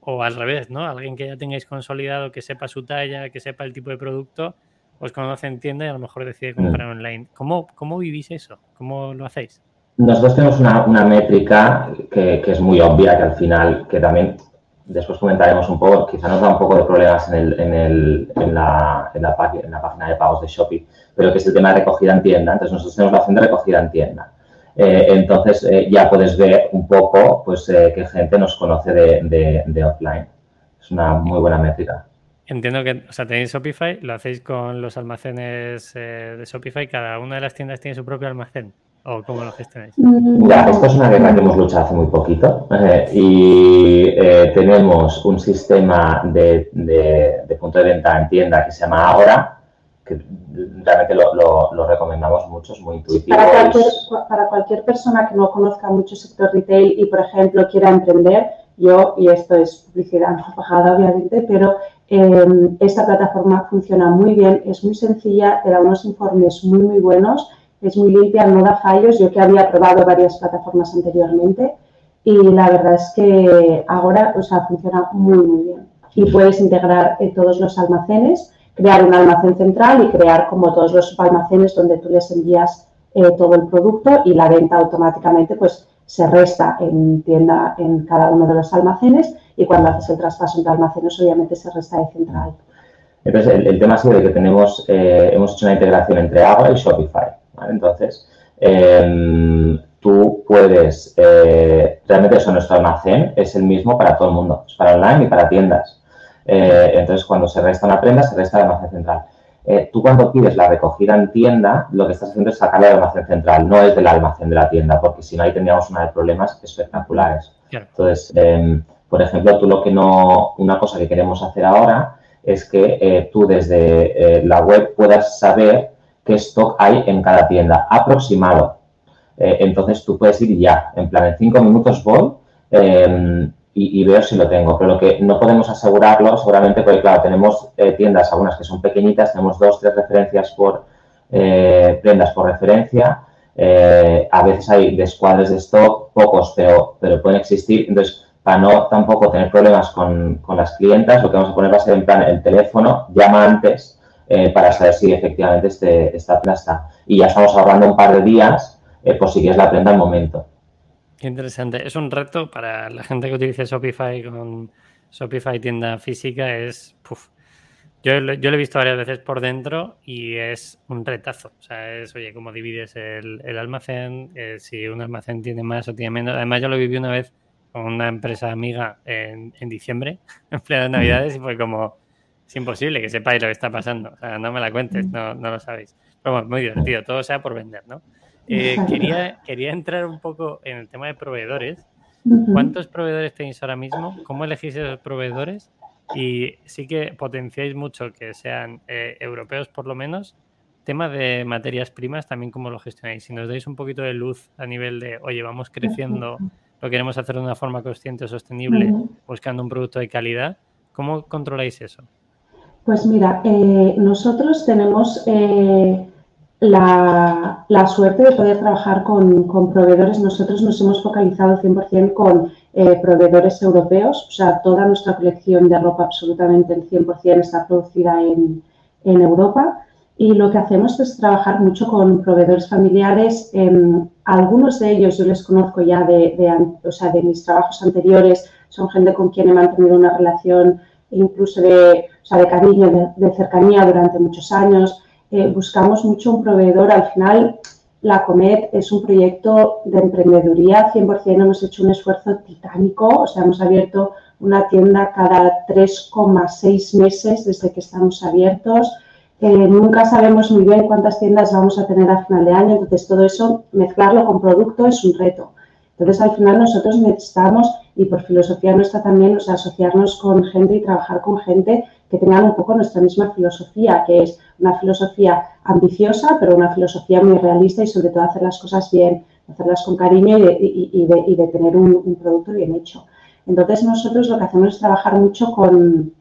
S1: o al revés, ¿no? Alguien que ya tengáis consolidado, que sepa su talla, que sepa el tipo de producto, os conoce en tienda y a lo mejor decide comprar online. ¿Cómo, cómo vivís eso? ¿Cómo lo hacéis?
S2: Nosotros tenemos una, métrica que, es muy obvia, que al final, que también después comentaremos un poco, quizá nos da un poco de problemas en, el, en, el, en, la, en, la, página de pagos de Shopee, pero que es el tema de recogida en tienda. Entonces, nosotros tenemos la opción de recogida en tienda. Eh, entonces, eh, ya puedes ver un poco pues, eh, qué gente nos conoce de, de, offline. Es una muy buena métrica.
S1: Entiendo que, o sea, tenéis Shopify, lo hacéis con los almacenes de Shopify, cada una de las tiendas tiene su propio almacén. ¿O cómo lo gestionáis?
S2: Ya, esto es una guerra que hemos luchado hace muy poquito eh, y eh, tenemos un sistema de, punto de venta en tienda que se llama Ahora, realmente lo, recomendamos mucho, es muy intuitivo.
S3: Para cualquier, persona que no conozca mucho el sector retail y, por ejemplo, quiera emprender, yo, y esto es publicidad no pagada obviamente, pero em, esta plataforma funciona muy bien, es muy sencilla, te da unos informes muy, muy buenos, es muy limpia, no da fallos. Yo que había probado varias plataformas anteriormente y la verdad es que ahora o sea, funciona muy, muy bien. Y puedes integrar en todos los almacenes crear un almacén central y crear como todos los almacenes donde tú les envías eh, todo el producto y la venta automáticamente pues se resta en tienda en cada uno de los almacenes y cuando haces el traspaso entre almacenes obviamente se resta de central.
S2: Entonces el, tema ha sido de que tenemos, eh, hemos hecho una integración entre Agua y Shopify. Entonces, em, tú puedes, eh, realmente eso, nuestro almacén es el mismo para todo el mundo, es para online y para tiendas. Eh, entonces, cuando se resta una prenda, se resta el almacén central. Eh, tú cuando pides la recogida en tienda, lo que estás haciendo es sacarla del almacén central, no es del almacén de la tienda, porque si no ahí tendríamos una de problemas espectaculares. Entonces, em, por ejemplo, tú lo que no, una cosa que queremos hacer ahora es que tú desde la web puedas saber qué stock hay en cada tienda, aproximado. entonces tú puedes ir ya, en plan, en cinco minutos voy, em, y, veo si lo tengo. Pero lo que no podemos asegurarlo, seguramente, porque claro, tenemos eh, tiendas, algunas que son pequeñitas, tenemos dos, tres referencias por eh, prendas por referencia. Eh, a veces hay descuadres de stock, pocos, pero, pero pueden existir. Entonces, para no tampoco tener problemas con, con las clientas, lo que vamos a poner va a ser en plan el teléfono, llama antes para saber si efectivamente este, esta está. Y ya estamos ahorrando un par de días por si quieres la prenda al momento.
S1: Qué interesante. Es un reto para la gente que utilice Shopify con Shopify tienda física. Es. Yo, yo lo he visto varias veces por dentro y es un retazo. O sea, es, oye, cómo divides el, almacén, eh, si un almacén tiene más o tiene menos. Además, yo lo viví una vez con una empresa amiga en, en diciembre, <laughs> en plena Navidades, y fue como, es imposible que sepáis lo que está pasando. O sea, no me la cuentes, no, no lo sabéis. Pero bueno, muy divertido, todo sea por vender, ¿no? Eh, quería, quería entrar un poco en el tema de proveedores. ¿Cuántos proveedores tenéis ahora mismo? ¿Cómo elegís esos proveedores? Y sí que potenciáis mucho que sean eh, europeos por lo menos. Tema de materias primas, también cómo lo gestionáis. Si nos dais un poquito de luz a nivel de, oye, vamos creciendo, lo queremos hacer de una forma consciente, sostenible, buscando un producto de calidad, ¿cómo controláis eso?
S3: Pues mira, eh, nosotros tenemos la, la, suerte de poder trabajar con, proveedores. Nosotros nos hemos focalizado 100% con eh, proveedores europeos, o sea, toda nuestra colección de ropa, absolutamente el 100% está producida en, Europa. Y lo que hacemos es trabajar mucho con proveedores familiares. algunos de ellos yo les conozco ya de, de, o sea, de mis trabajos anteriores, son gente con quien he mantenido una relación incluso de, sea, de cariño, de, cercanía durante muchos años. Eh, buscamos mucho un proveedor. Al final, la Comet es un proyecto de emprendeduría, 100%. Hemos hecho un esfuerzo titánico, o sea, hemos abierto una tienda cada 3,6 meses desde que estamos abiertos. Eh, nunca sabemos muy bien cuántas tiendas vamos a tener a final de año, entonces todo eso, mezclarlo con producto es un reto. Entonces, al final nosotros necesitamos, y por filosofía nuestra también, asociarnos con gente y trabajar con gente que tengan un poco nuestra misma filosofía, que es una filosofía ambiciosa, pero una filosofía muy realista y sobre todo hacer las cosas bien, hacerlas con cariño y de, tener un, producto bien hecho. Entonces nosotros lo que hacemos es trabajar mucho con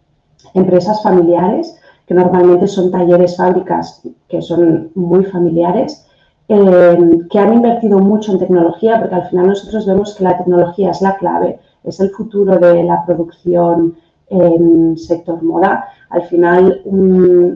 S3: empresas familiares, que normalmente son talleres, fábricas, que son muy familiares, eh, que han invertido mucho en tecnología, porque al final nosotros vemos que la tecnología es la clave, es el futuro de la producción en sector moda. Al final,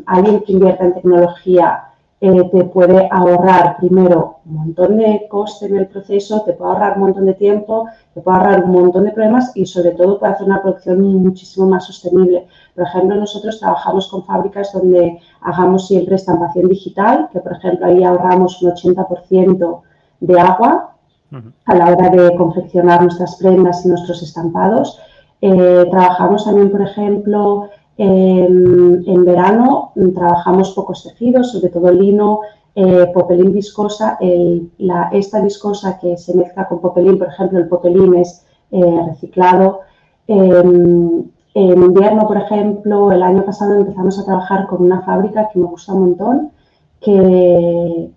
S3: alguien que invierta en tecnología eh, te puede ahorrar primero un montón de coste en el proceso, te puede ahorrar un montón de tiempo, te puede ahorrar un montón de problemas y sobre todo puede hacer una producción muchísimo más sostenible. Por ejemplo, nosotros trabajamos con fábricas donde hagamos siempre estampación digital, que por ejemplo ahí ahorramos un 80% de agua a la hora de confeccionar nuestras prendas y nuestros estampados eh, trabajamos también, por ejemplo, en verano, trabajamos pocos tejidos, sobre todo lino, eh, popelín viscosa. esta viscosa que se mezcla con popelín, por ejemplo, el popelín es eh, reciclado. Em, En invierno, por ejemplo, el año pasado empezamos a trabajar con una fábrica que me gusta un montón, que,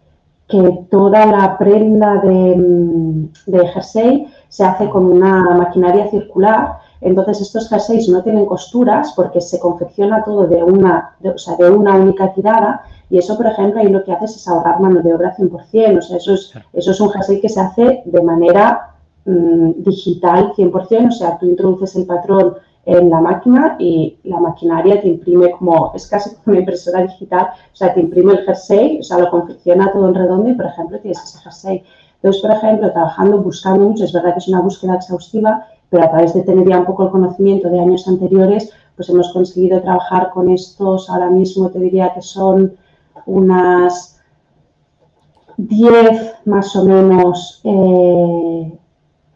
S3: toda la prenda de, de jersey se hace con una maquinaria circular. Entonces, estos jerseys no tienen costuras porque se confecciona todo de una, o sea, de una única tirada y eso, por ejemplo, ahí lo que haces es ahorrar mano de obra 100%. O sea, eso es, eso es un jersey que se hace de manera mm, digital 100%. O sea, tú introduces el patrón en la máquina y la maquinaria te imprime como, es casi como una impresora digital, o sea, te imprime el jersey, o sea, lo confecciona todo en redondo y, por ejemplo, tienes ese jersey. Entonces, por ejemplo, trabajando, buscando mucho, es verdad que es una búsqueda exhaustiva, pero a través de tener ya un poco el conocimiento de años anteriores, pues hemos conseguido trabajar con estos, ahora mismo te diría que son unas 10 más o menos eh,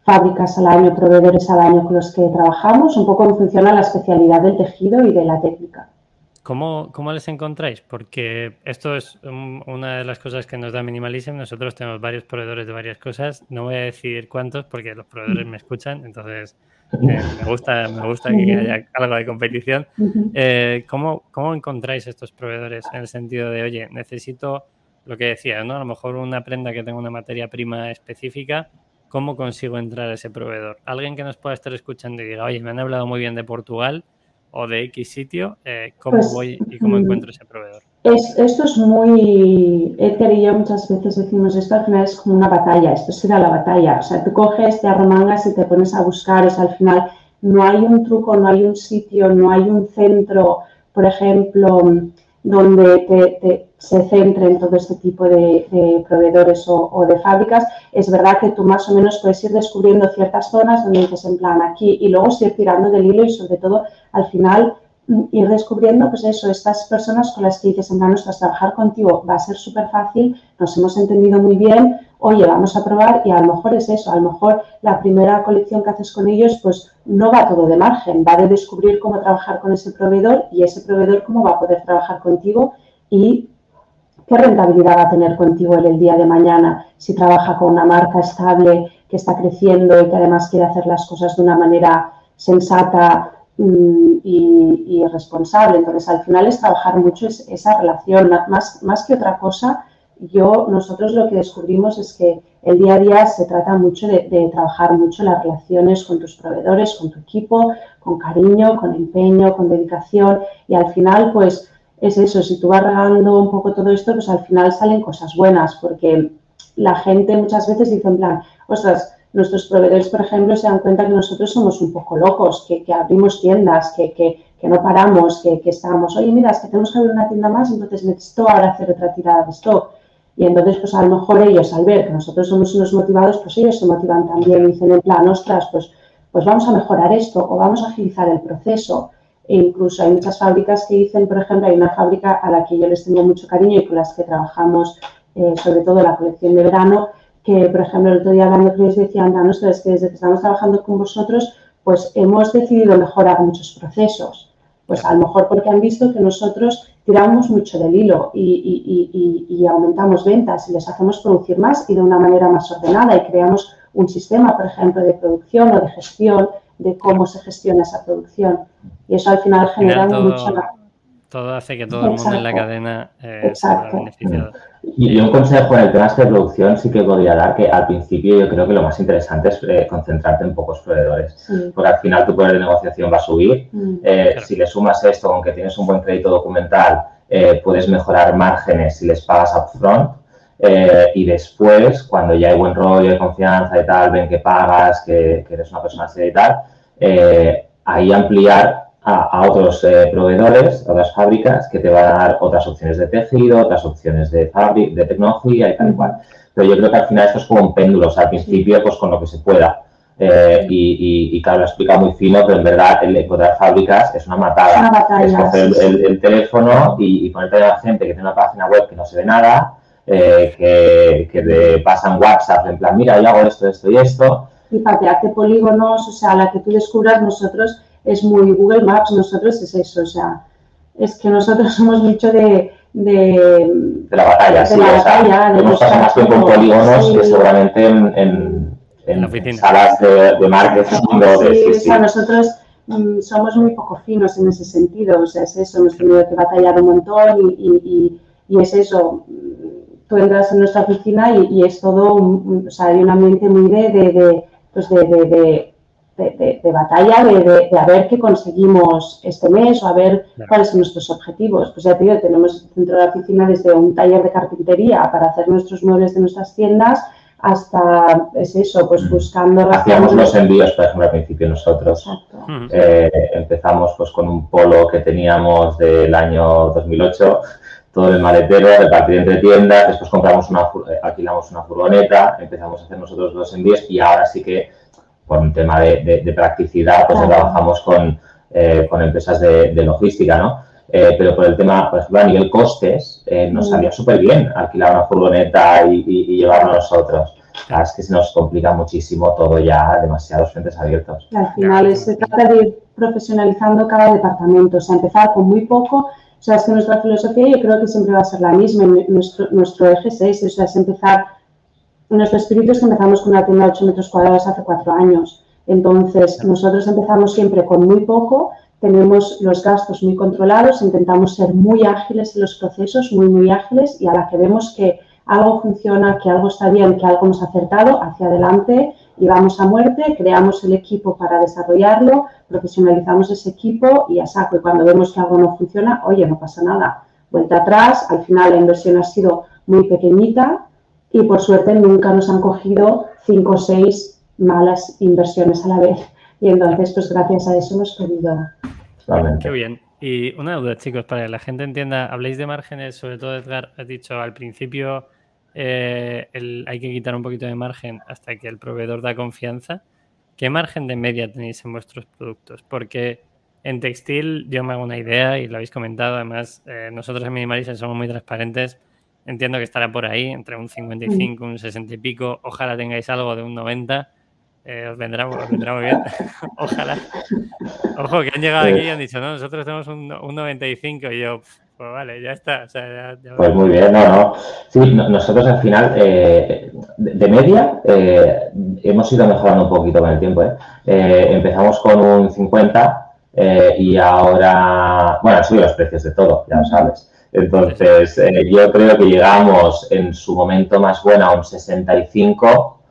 S3: fábricas al año, proveedores al año con los que trabajamos, un poco en función a la especialidad del tejido y de la técnica.
S1: ¿Cómo, ¿Cómo, les encontráis? Porque esto es una de las cosas que nos da Minimalism. Nosotros tenemos varios proveedores de varias cosas. No voy a decir cuántos porque los proveedores me escuchan, entonces eh, me gusta, me gusta que haya algo de competición. Eh, ¿cómo, ¿Cómo encontráis estos proveedores en el sentido de, oye, necesito lo que decía, ¿no? A lo mejor una prenda que tenga una materia prima específica, ¿cómo consigo entrar a ese proveedor? Alguien que nos pueda estar escuchando y diga, oye, me han hablado muy bien de Portugal, o de X sitio, eh, ¿cómo pues, voy y cómo mm, encuentro ese proveedor?
S3: Es, esto es muy, Ether y yo muchas veces decimos, esto al final es como una batalla, esto será la batalla, o sea, tú coges, te arromangas y te pones a buscar, o sea, al final no hay un truco, no hay un sitio, no hay un centro, por ejemplo, donde se centre en todo este tipo de, proveedores o, de fábricas, es verdad que tú más o menos puedes ir descubriendo ciertas zonas donde dices en plan aquí y luego ir tirando del hilo y sobre todo al final mm, ir descubriendo, pues eso, estas personas con las que dices en plan, ostras, trabajar contigo va a ser súper fácil, nos hemos entendido muy bien, oye, vamos a probar y a lo mejor es eso, a lo mejor la primera colección que haces con ellos, pues no va todo de margen, va de descubrir cómo trabajar con ese proveedor y ese proveedor cómo va a poder trabajar contigo y qué rentabilidad va a tener contigo en el día de mañana si trabaja con una marca estable que está creciendo y que además quiere hacer las cosas de una manera sensata mm, y, responsable. Entonces, al final es trabajar mucho esa relación, más, más que otra cosa yo, nosotros lo que descubrimos es que el día a día se trata mucho de, trabajar mucho las relaciones con tus proveedores, con tu equipo, con cariño, con empeño, con dedicación y al final pues es eso, si tú vas regando un poco todo esto, pues al final salen cosas buenas porque la gente muchas veces dice en plan, ostras, nuestros proveedores, por ejemplo, se dan cuenta que nosotros somos un poco locos, que, abrimos tiendas, que, que, no paramos, que, estamos, oye, mira, es que tenemos que abrir una tienda más, entonces necesito ahora hacer otra tirada de stock y entonces, pues a lo mejor ellos, al ver que nosotros somos unos motivados, pues ellos se motivan también y dicen en plan, ostras, pues, pues vamos a mejorar esto o vamos a agilizar el proceso. E incluso hay muchas fábricas que dicen, por ejemplo, hay una fábrica a la que yo les tengo mucho cariño y con las que trabajamos, eh, sobre todo la colección de verano, que, por ejemplo, el otro día hablando con ellos decían, no, es que desde que estamos trabajando con vosotros, pues hemos decidido mejorar muchos procesos. Pues a lo mejor porque han visto que nosotros tiramos mucho del hilo y, aumentamos ventas y les hacemos producir más y de una manera más ordenada y creamos un sistema, por ejemplo, de producción o de gestión de cómo se gestiona esa producción. Y eso al final genera mucho
S1: todo hace que todo el mundo en la cadena eh, sea beneficiado.
S2: Y un consejo en el tema de producción sí que podría dar que al principio yo creo que lo más interesante es eh, concentrarte en pocos proveedores, porque al final tu poder de negociación va a subir. Mm. Eh, si le sumas esto, aunque tienes un buen crédito documental, puedes mejorar márgenes si les pagas upfront. Y después, cuando ya hay buen rollo de confianza y tal, ven que pagas, que, que eres una persona seria y tal, ahí ampliar a, otros eh, proveedores, a otras fábricas que te van a dar otras opciones de tejido, otras opciones de, de tecnología y tal y cual. Pero yo creo que al final esto es como un péndulo, o sea, al principio pues con lo que se pueda. Eh, y, y, claro, lo explica muy fino, pero en verdad el encontrar fábricas es una matada. es coger el, teléfono y, ponerte a la gente que tiene una página web que no se ve nada, eh, que, que te pasan WhatsApp en plan, mira, yo hago esto, esto y esto.
S3: Y patearte polígonos, o sea, la que tú descubras nosotros es muy Google Maps, nosotros es eso, o sea, es que nosotros <laughs> somos mucho de...
S2: De, la batalla, sí, la batalla, de más tiempo en polígonos que seguramente en, en, en salas de, de marketing.
S3: Sí, o sea, nosotros mm, somos muy poco finos en ese sentido, o sea, es eso, hemos tenido que batallar un montón y, es eso, tú entras en nuestra oficina y, es todo, o sea, hay un ambiente muy de, de, pues de, de batalla, de, a ver qué conseguimos este mes o a ver cuáles son nuestros objetivos. Pues ya te digo, tenemos dentro de la oficina desde un taller de carpintería para hacer nuestros muebles de nuestras tiendas hasta, es eso, pues mm. buscando...
S2: Hacíamos los envíos, por ejemplo, al principio nosotros. Eh, empezamos pues con un polo que teníamos del año 2008, todo el maletero, repartir entre tiendas, después compramos una, eh, alquilamos una furgoneta, empezamos a hacer nosotros los envíos y ahora sí que por un tema de, practicidad, pues trabajamos con, eh, con empresas de, logística, ¿no? Eh, pero por el tema, por ejemplo, a nivel costes, eh, nos mm. salía súper bien alquilar una furgoneta y, y, llevarlo nosotros. Claro, es que se nos complica muchísimo todo ya, demasiados frentes abiertos.
S3: al final se trata de ir profesionalizando cada departamento, o sea, empezar con muy poco. O sea, es que nuestra filosofía yo creo que siempre va a ser la misma, nuestro, nuestro eje 6, o sea, es empezar, nuestro espíritu es que empezamos con una tienda de 8 metros cuadrados hace cuatro años. Entonces, nosotros empezamos siempre con muy poco, tenemos los gastos muy controlados, intentamos ser muy ágiles en los procesos, muy, muy ágiles, y a la que vemos que algo funciona, que algo está bien, que algo hemos acertado, hacia adelante y vamos a muerte, creamos el equipo para desarrollarlo, profesionalizamos ese equipo y a saco. Y cuando vemos que algo no funciona, oye, no pasa nada, vuelta atrás, al final la inversión ha sido muy pequeñita y por suerte nunca nos han cogido cinco o seis malas inversiones a la vez. Y entonces, pues gracias a eso hemos podido.
S1: Qué bien. Y una duda, chicos, para que la gente entienda, habléis de márgenes, sobre todo Edgar, has dicho al principio eh, hay que quitar un poquito de margen hasta que el proveedor da confianza. ¿Qué margen de media tenéis en vuestros productos? Porque en textil yo me hago una idea y lo habéis comentado, además eh, nosotros en Minimalism somos muy transparentes, entiendo que estará por ahí, entre un 55, un 60 y pico, ojalá tengáis algo de un 90 eh, os, vendrá, muy bien. <laughs> Ojalá. Ojo, que han llegado aquí y han dicho, no, nosotros tenemos un, 95 y yo, pues vale, ya está.
S2: pues muy bien, no, no. Sí, nosotros al final, eh, de media, eh, hemos ido mejorando un poquito con el tiempo. empezamos con un 50 y ahora, bueno, han subido los precios de todo, ya lo sabes. Entonces, yo creo que llegamos en su momento más bueno a un 65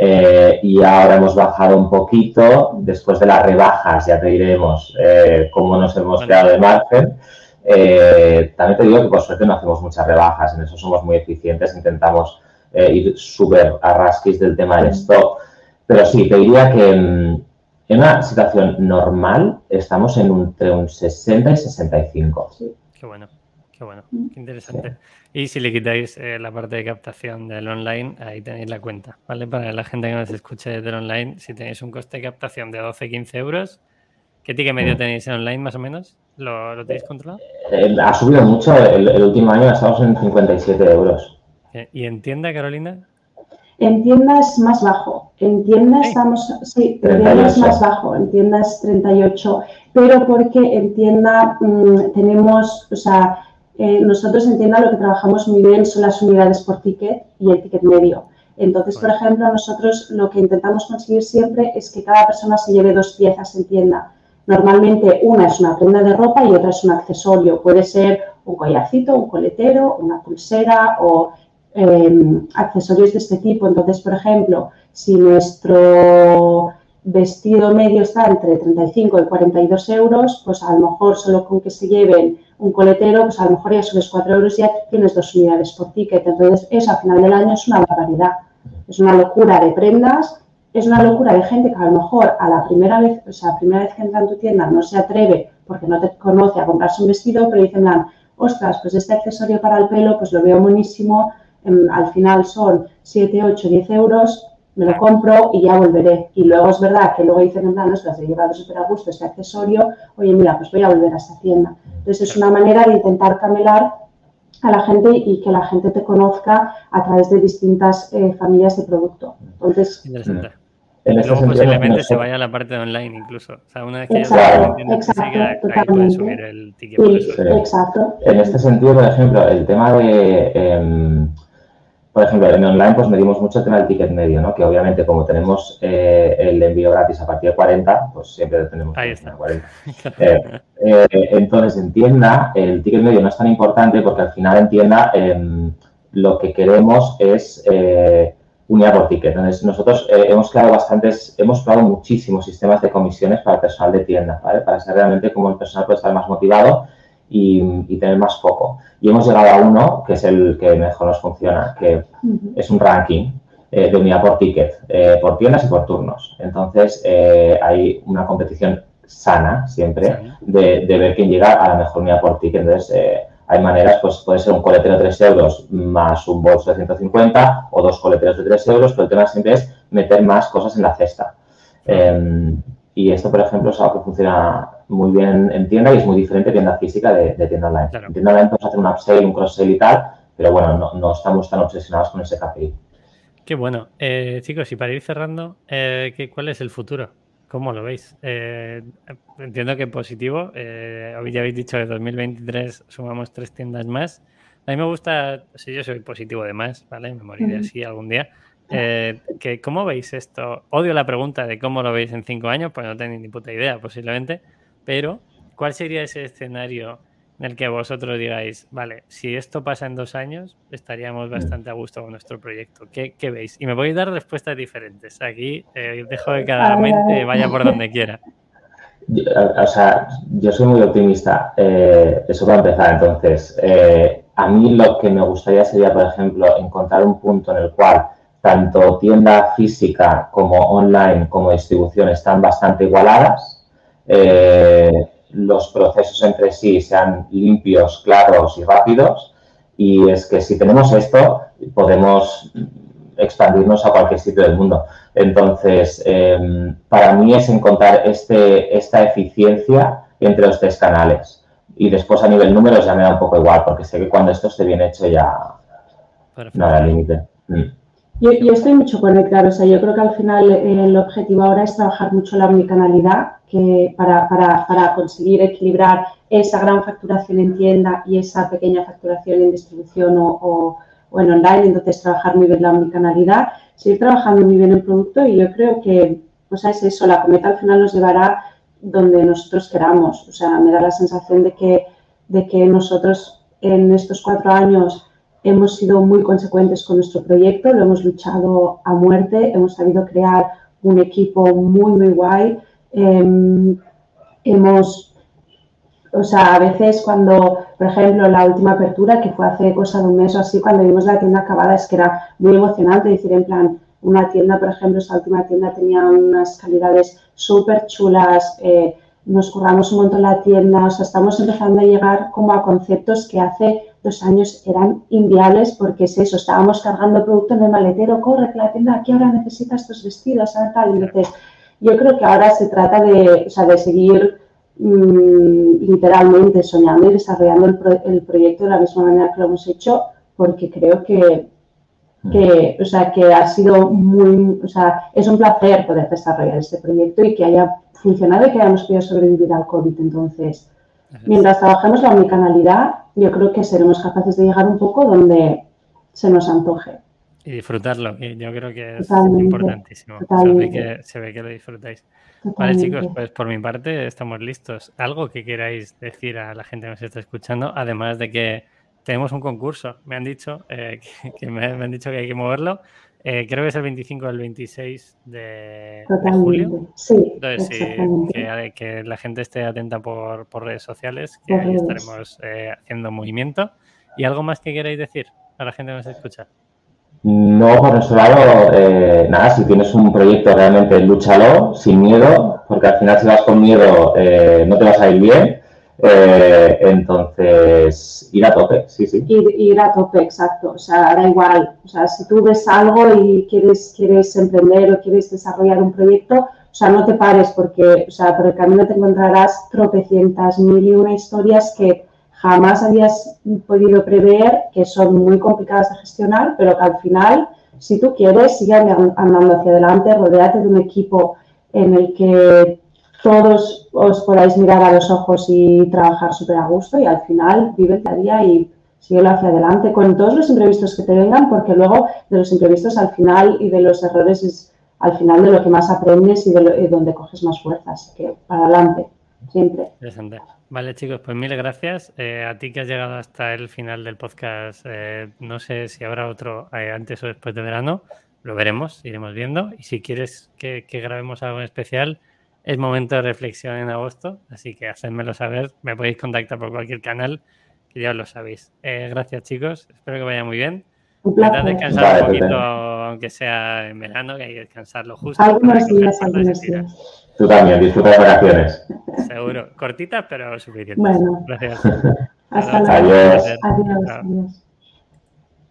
S2: eh, y ahora hemos bajado un poquito. Después de las rebajas, ya te diremos eh, cómo nos hemos quedado de margen. Eh, también te digo que por suerte no hacemos muchas rebajas, en eso somos muy eficientes, intentamos ir súper a rasquis del tema del stock. Pero sí, te diría que en, una situación normal estamos en entre un 60 y 65.
S1: Sí. Qué bueno. Qué bueno, qué interesante. Y si le quitáis eh, la parte de captación del online, ahí tenéis la cuenta, ¿vale? Para la gente que nos escuche del online, si tenéis un coste de captación de 12-15 euros, ¿qué ticket medio mm. tenéis en online más o menos? ¿Lo, tenéis controlado?
S2: Eh, ha subido mucho, el, último año estamos en 57 euros.
S1: Eh, ¿Y en tienda, Carolina?
S3: En tienda es más bajo. En tienda estamos, sí, en tienda es más bajo. En tienda es 38, pero porque en tienda mm, tenemos, o sea, eh, nosotros en tienda lo que trabajamos muy bien son las unidades por ticket y el ticket medio. Entonces, por ejemplo, nosotros lo que intentamos conseguir siempre es que cada persona se lleve dos piezas en tienda. Normalmente una es una prenda de ropa y otra es un accesorio. Puede ser un collarcito, un coletero, una pulsera o em, accesorios de este tipo. Entonces, por ejemplo, si nuestro vestido medio está entre 35 y 42 euros, pues a lo mejor solo con que se lleven un coletero, pues a lo mejor ya subes 4 euros y ya tienes dos unidades por ticket. Entonces, eso al final del año es una barbaridad. Es una locura de prendas, es una locura de gente que a lo mejor a la primera vez, o sea, la primera vez que entra en tu tienda no se atreve porque no te conoce a comprarse un vestido, pero dicen, ostras, pues este accesorio para el pelo, pues lo veo buenísimo, em, al final son 7, 8, 10 euros, me lo compro y ya volveré. Y luego es verdad que luego dicen, en plan, ostras, he llevado súper a gusto este accesorio, oye, mira, pues voy a volver a esta tienda. Entonces es una manera de intentar camelar a la gente y que la gente te conozca a través de distintas eh, familias de producto. Entonces,
S1: Interesante. Luego posiblemente se vaya a la parte de online incluso. O sea, una vez que exacto, ya exacto, ahí puedes subir el ticket.
S3: Exacto.
S2: En este sentido, por ejemplo, el tema de... Em, por ejemplo, en online pues medimos mucho el tema del ticket medio, ¿no? Que obviamente como tenemos eh, el envío gratis a partir de 40, pues siempre tenemos
S1: Ahí está.
S2: 40. Eh, eh, entonces, en tienda, el ticket medio no es tan importante porque al final en tienda em, lo que queremos es eh, unidad por ticket. Entonces, nosotros hemos creado bastantes, hemos probado muchísimos sistemas de comisiones para el personal de tienda, ¿vale? Para saber realmente cómo el personal puede estar más motivado y, y tener más foco. Y hemos llegado a uno que es el que mejor nos funciona, que
S3: Ujú.
S2: es un ranking eh, de unidad por ticket, eh, por tiendas y por turnos. Entonces, eh, hay una competición sana siempre de, de ver quién llega a la mejor unidad por ticket. Entonces, eh, hay maneras, pues puede ser un coletero de 3 euros más un bolso de 150 o dos coleteros de 3 euros, pero el tema siempre es meter más cosas en la cesta. Eh, y esto, por ejemplo, es algo que funciona muy bien en tienda y es muy diferente tienda física de, de tienda online.
S1: Claro.
S2: En tienda online podemos hacer un upsell, un cross-sell y tal, pero bueno, no, no estamos tan obsesionados con ese KPI.
S1: Qué bueno. Eh, chicos, y para ir cerrando, eh, ¿qué- ¿cuál es el futuro? ¿Cómo lo veis? Eh, entiendo que positivo. Eh, hoy ya habéis dicho que 2023 sumamos tres tiendas más. A mí me gusta, si yo soy positivo de más, ¿vale? Me moriré así algún día. Eh, que, ¿Cómo veis esto? Odio la pregunta de cómo lo veis en cinco años, pues no tenéis ni puta idea posiblemente. Pero, ¿cuál sería ese escenario en el que vosotros digáis, vale, si esto pasa en dos años, estaríamos bastante a gusto con nuestro proyecto? ¿Qué, qué veis? Y me podéis dar respuestas diferentes. Aquí eh, dejo que cada mente vaya por donde quiera.
S2: Yo- O sea, yo soy muy optimista. eh, eso para empezar. Entonces, eh, a mí lo que me gustaría sería, por ejemplo, encontrar un punto en el cual tanto tienda física como online como distribución están bastante igualadas. Eh, los procesos entre sí sean limpios, claros y rápidos. Y es que si tenemos esto, podemos expandirnos a cualquier sitio del mundo. Entonces, eh, para mí es encontrar este, esta eficiencia entre los tres canales. Y después a nivel números ya me da un poco igual, porque sé que cuando esto esté bien hecho ya
S1: Perfecto.
S2: no habrá límite. Mm.
S3: Yo, yo estoy mucho con él, claro. O sea, yo creo que al final eh, el objetivo ahora es trabajar mucho la omnicanalidad que para, para, para conseguir equilibrar esa gran facturación en tienda y esa pequeña facturación en distribución o, o, o en online. Entonces, trabajar muy bien la omnicanalidad, seguir trabajando muy bien el producto y yo creo que, o sea, es eso, la cometa al final nos llevará donde nosotros queramos. O sea, me da la sensación de que, de que nosotros en estos cuatro años hemos sido muy consecuentes con nuestro proyecto, lo hemos luchado a muerte, hemos sabido crear un equipo muy, muy guay. Eh, hemos, o sea, a veces cuando, por ejemplo, la última apertura, que fue hace cosa de un mes o así, cuando vimos la tienda acabada, es que era muy emocionante decir, en plan, una tienda, por ejemplo, esa última tienda tenía unas calidades súper chulas, eh, nos curramos un montón la tienda, o sea, estamos empezando a llegar como a conceptos que hace dos años eran inviables porque es eso, estábamos cargando producto en el maletero, corre que la tienda aquí ahora necesita estos vestidos, tal, entonces yo creo que ahora se trata de, o sea, de seguir mmm, literalmente soñando y desarrollando el, pro el, proyecto de la misma manera que lo hemos hecho porque creo que, que, o sea, que ha sido muy, o sea, es un placer poder desarrollar este proyecto y que haya funcionado y que hayamos podido sobrevivir al COVID. Entonces, mientras trabajemos la omnicanalidad, yo creo que seremos capaces de llegar un poco donde se nos antoje.
S1: Y disfrutarlo, y yo creo que es totalmente, importantísimo. Se ve, que, se ve, que, lo disfrutáis. Totalmente. Vale, chicos, pues por mi parte estamos listos. ¿Algo que queráis decir a la gente que nos está escuchando? Además de que tenemos un concurso, me han dicho, eh, <laughs> que, que me, me, han dicho que hay que moverlo. Eh, creo que es el 25 o el 26 de, de julio.
S3: Sí,
S1: Entonces, sí, que, que, la gente esté atenta por, por redes sociales, que ahí estaremos eh, haciendo movimiento. ¿Y algo más que queráis decir a la gente que nos escucha?
S2: No, por nuestro lado, eh, nada, si tienes un proyecto realmente lúchalo sin miedo, porque al final si vas con miedo eh, no te vas a ir bien. Eh, entonces, ir a tope, sí, sí.
S3: Ir, a tope, exacto. O sea, da igual. O sea, si tú ves algo y quieres, quieres emprender o quieres desarrollar un proyecto, o sea, no te pares porque, o sea, por el camino te encontrarás tropecientas mil y una historias que jamás habías podido prever, que son muy complicadas de gestionar, pero que al final, si tú quieres, sigue andando hacia adelante, rodeate de un equipo en el que todos os podáis mirar a los ojos y trabajar súper a gusto y al final vive el día a día y síguelo hacia adelante con todos los imprevistos que te vengan, porque luego de los imprevistos al final y de los errores es al final de lo que más aprendes y de, donde coges más fuerzas, que para adelante,
S1: Interesante. Vale, chicos, pues mil gracias. Eh, a ti que has llegado hasta el final del podcast, eh, no sé si habrá otro eh, antes o después de verano, lo veremos, iremos viendo. Y si quieres que, grabemos algo en especial, es momento de reflexión en agosto, así que hacedmelo saber. Me podéis contactar por cualquier canal, que ya lo sabéis. gracias, chicos. Espero que vaya muy bien. Intentad descansar un poquito, aunque sea en verano, que hay que descansarlo justo.
S3: Algunos días, algunos días.
S2: Tú también, disfruta de vacaciones.
S1: Seguro, cortitas pero suficientes.
S3: Bueno.
S1: Gracias. <laughs>
S3: Hasta luego. Adiós. Adiós.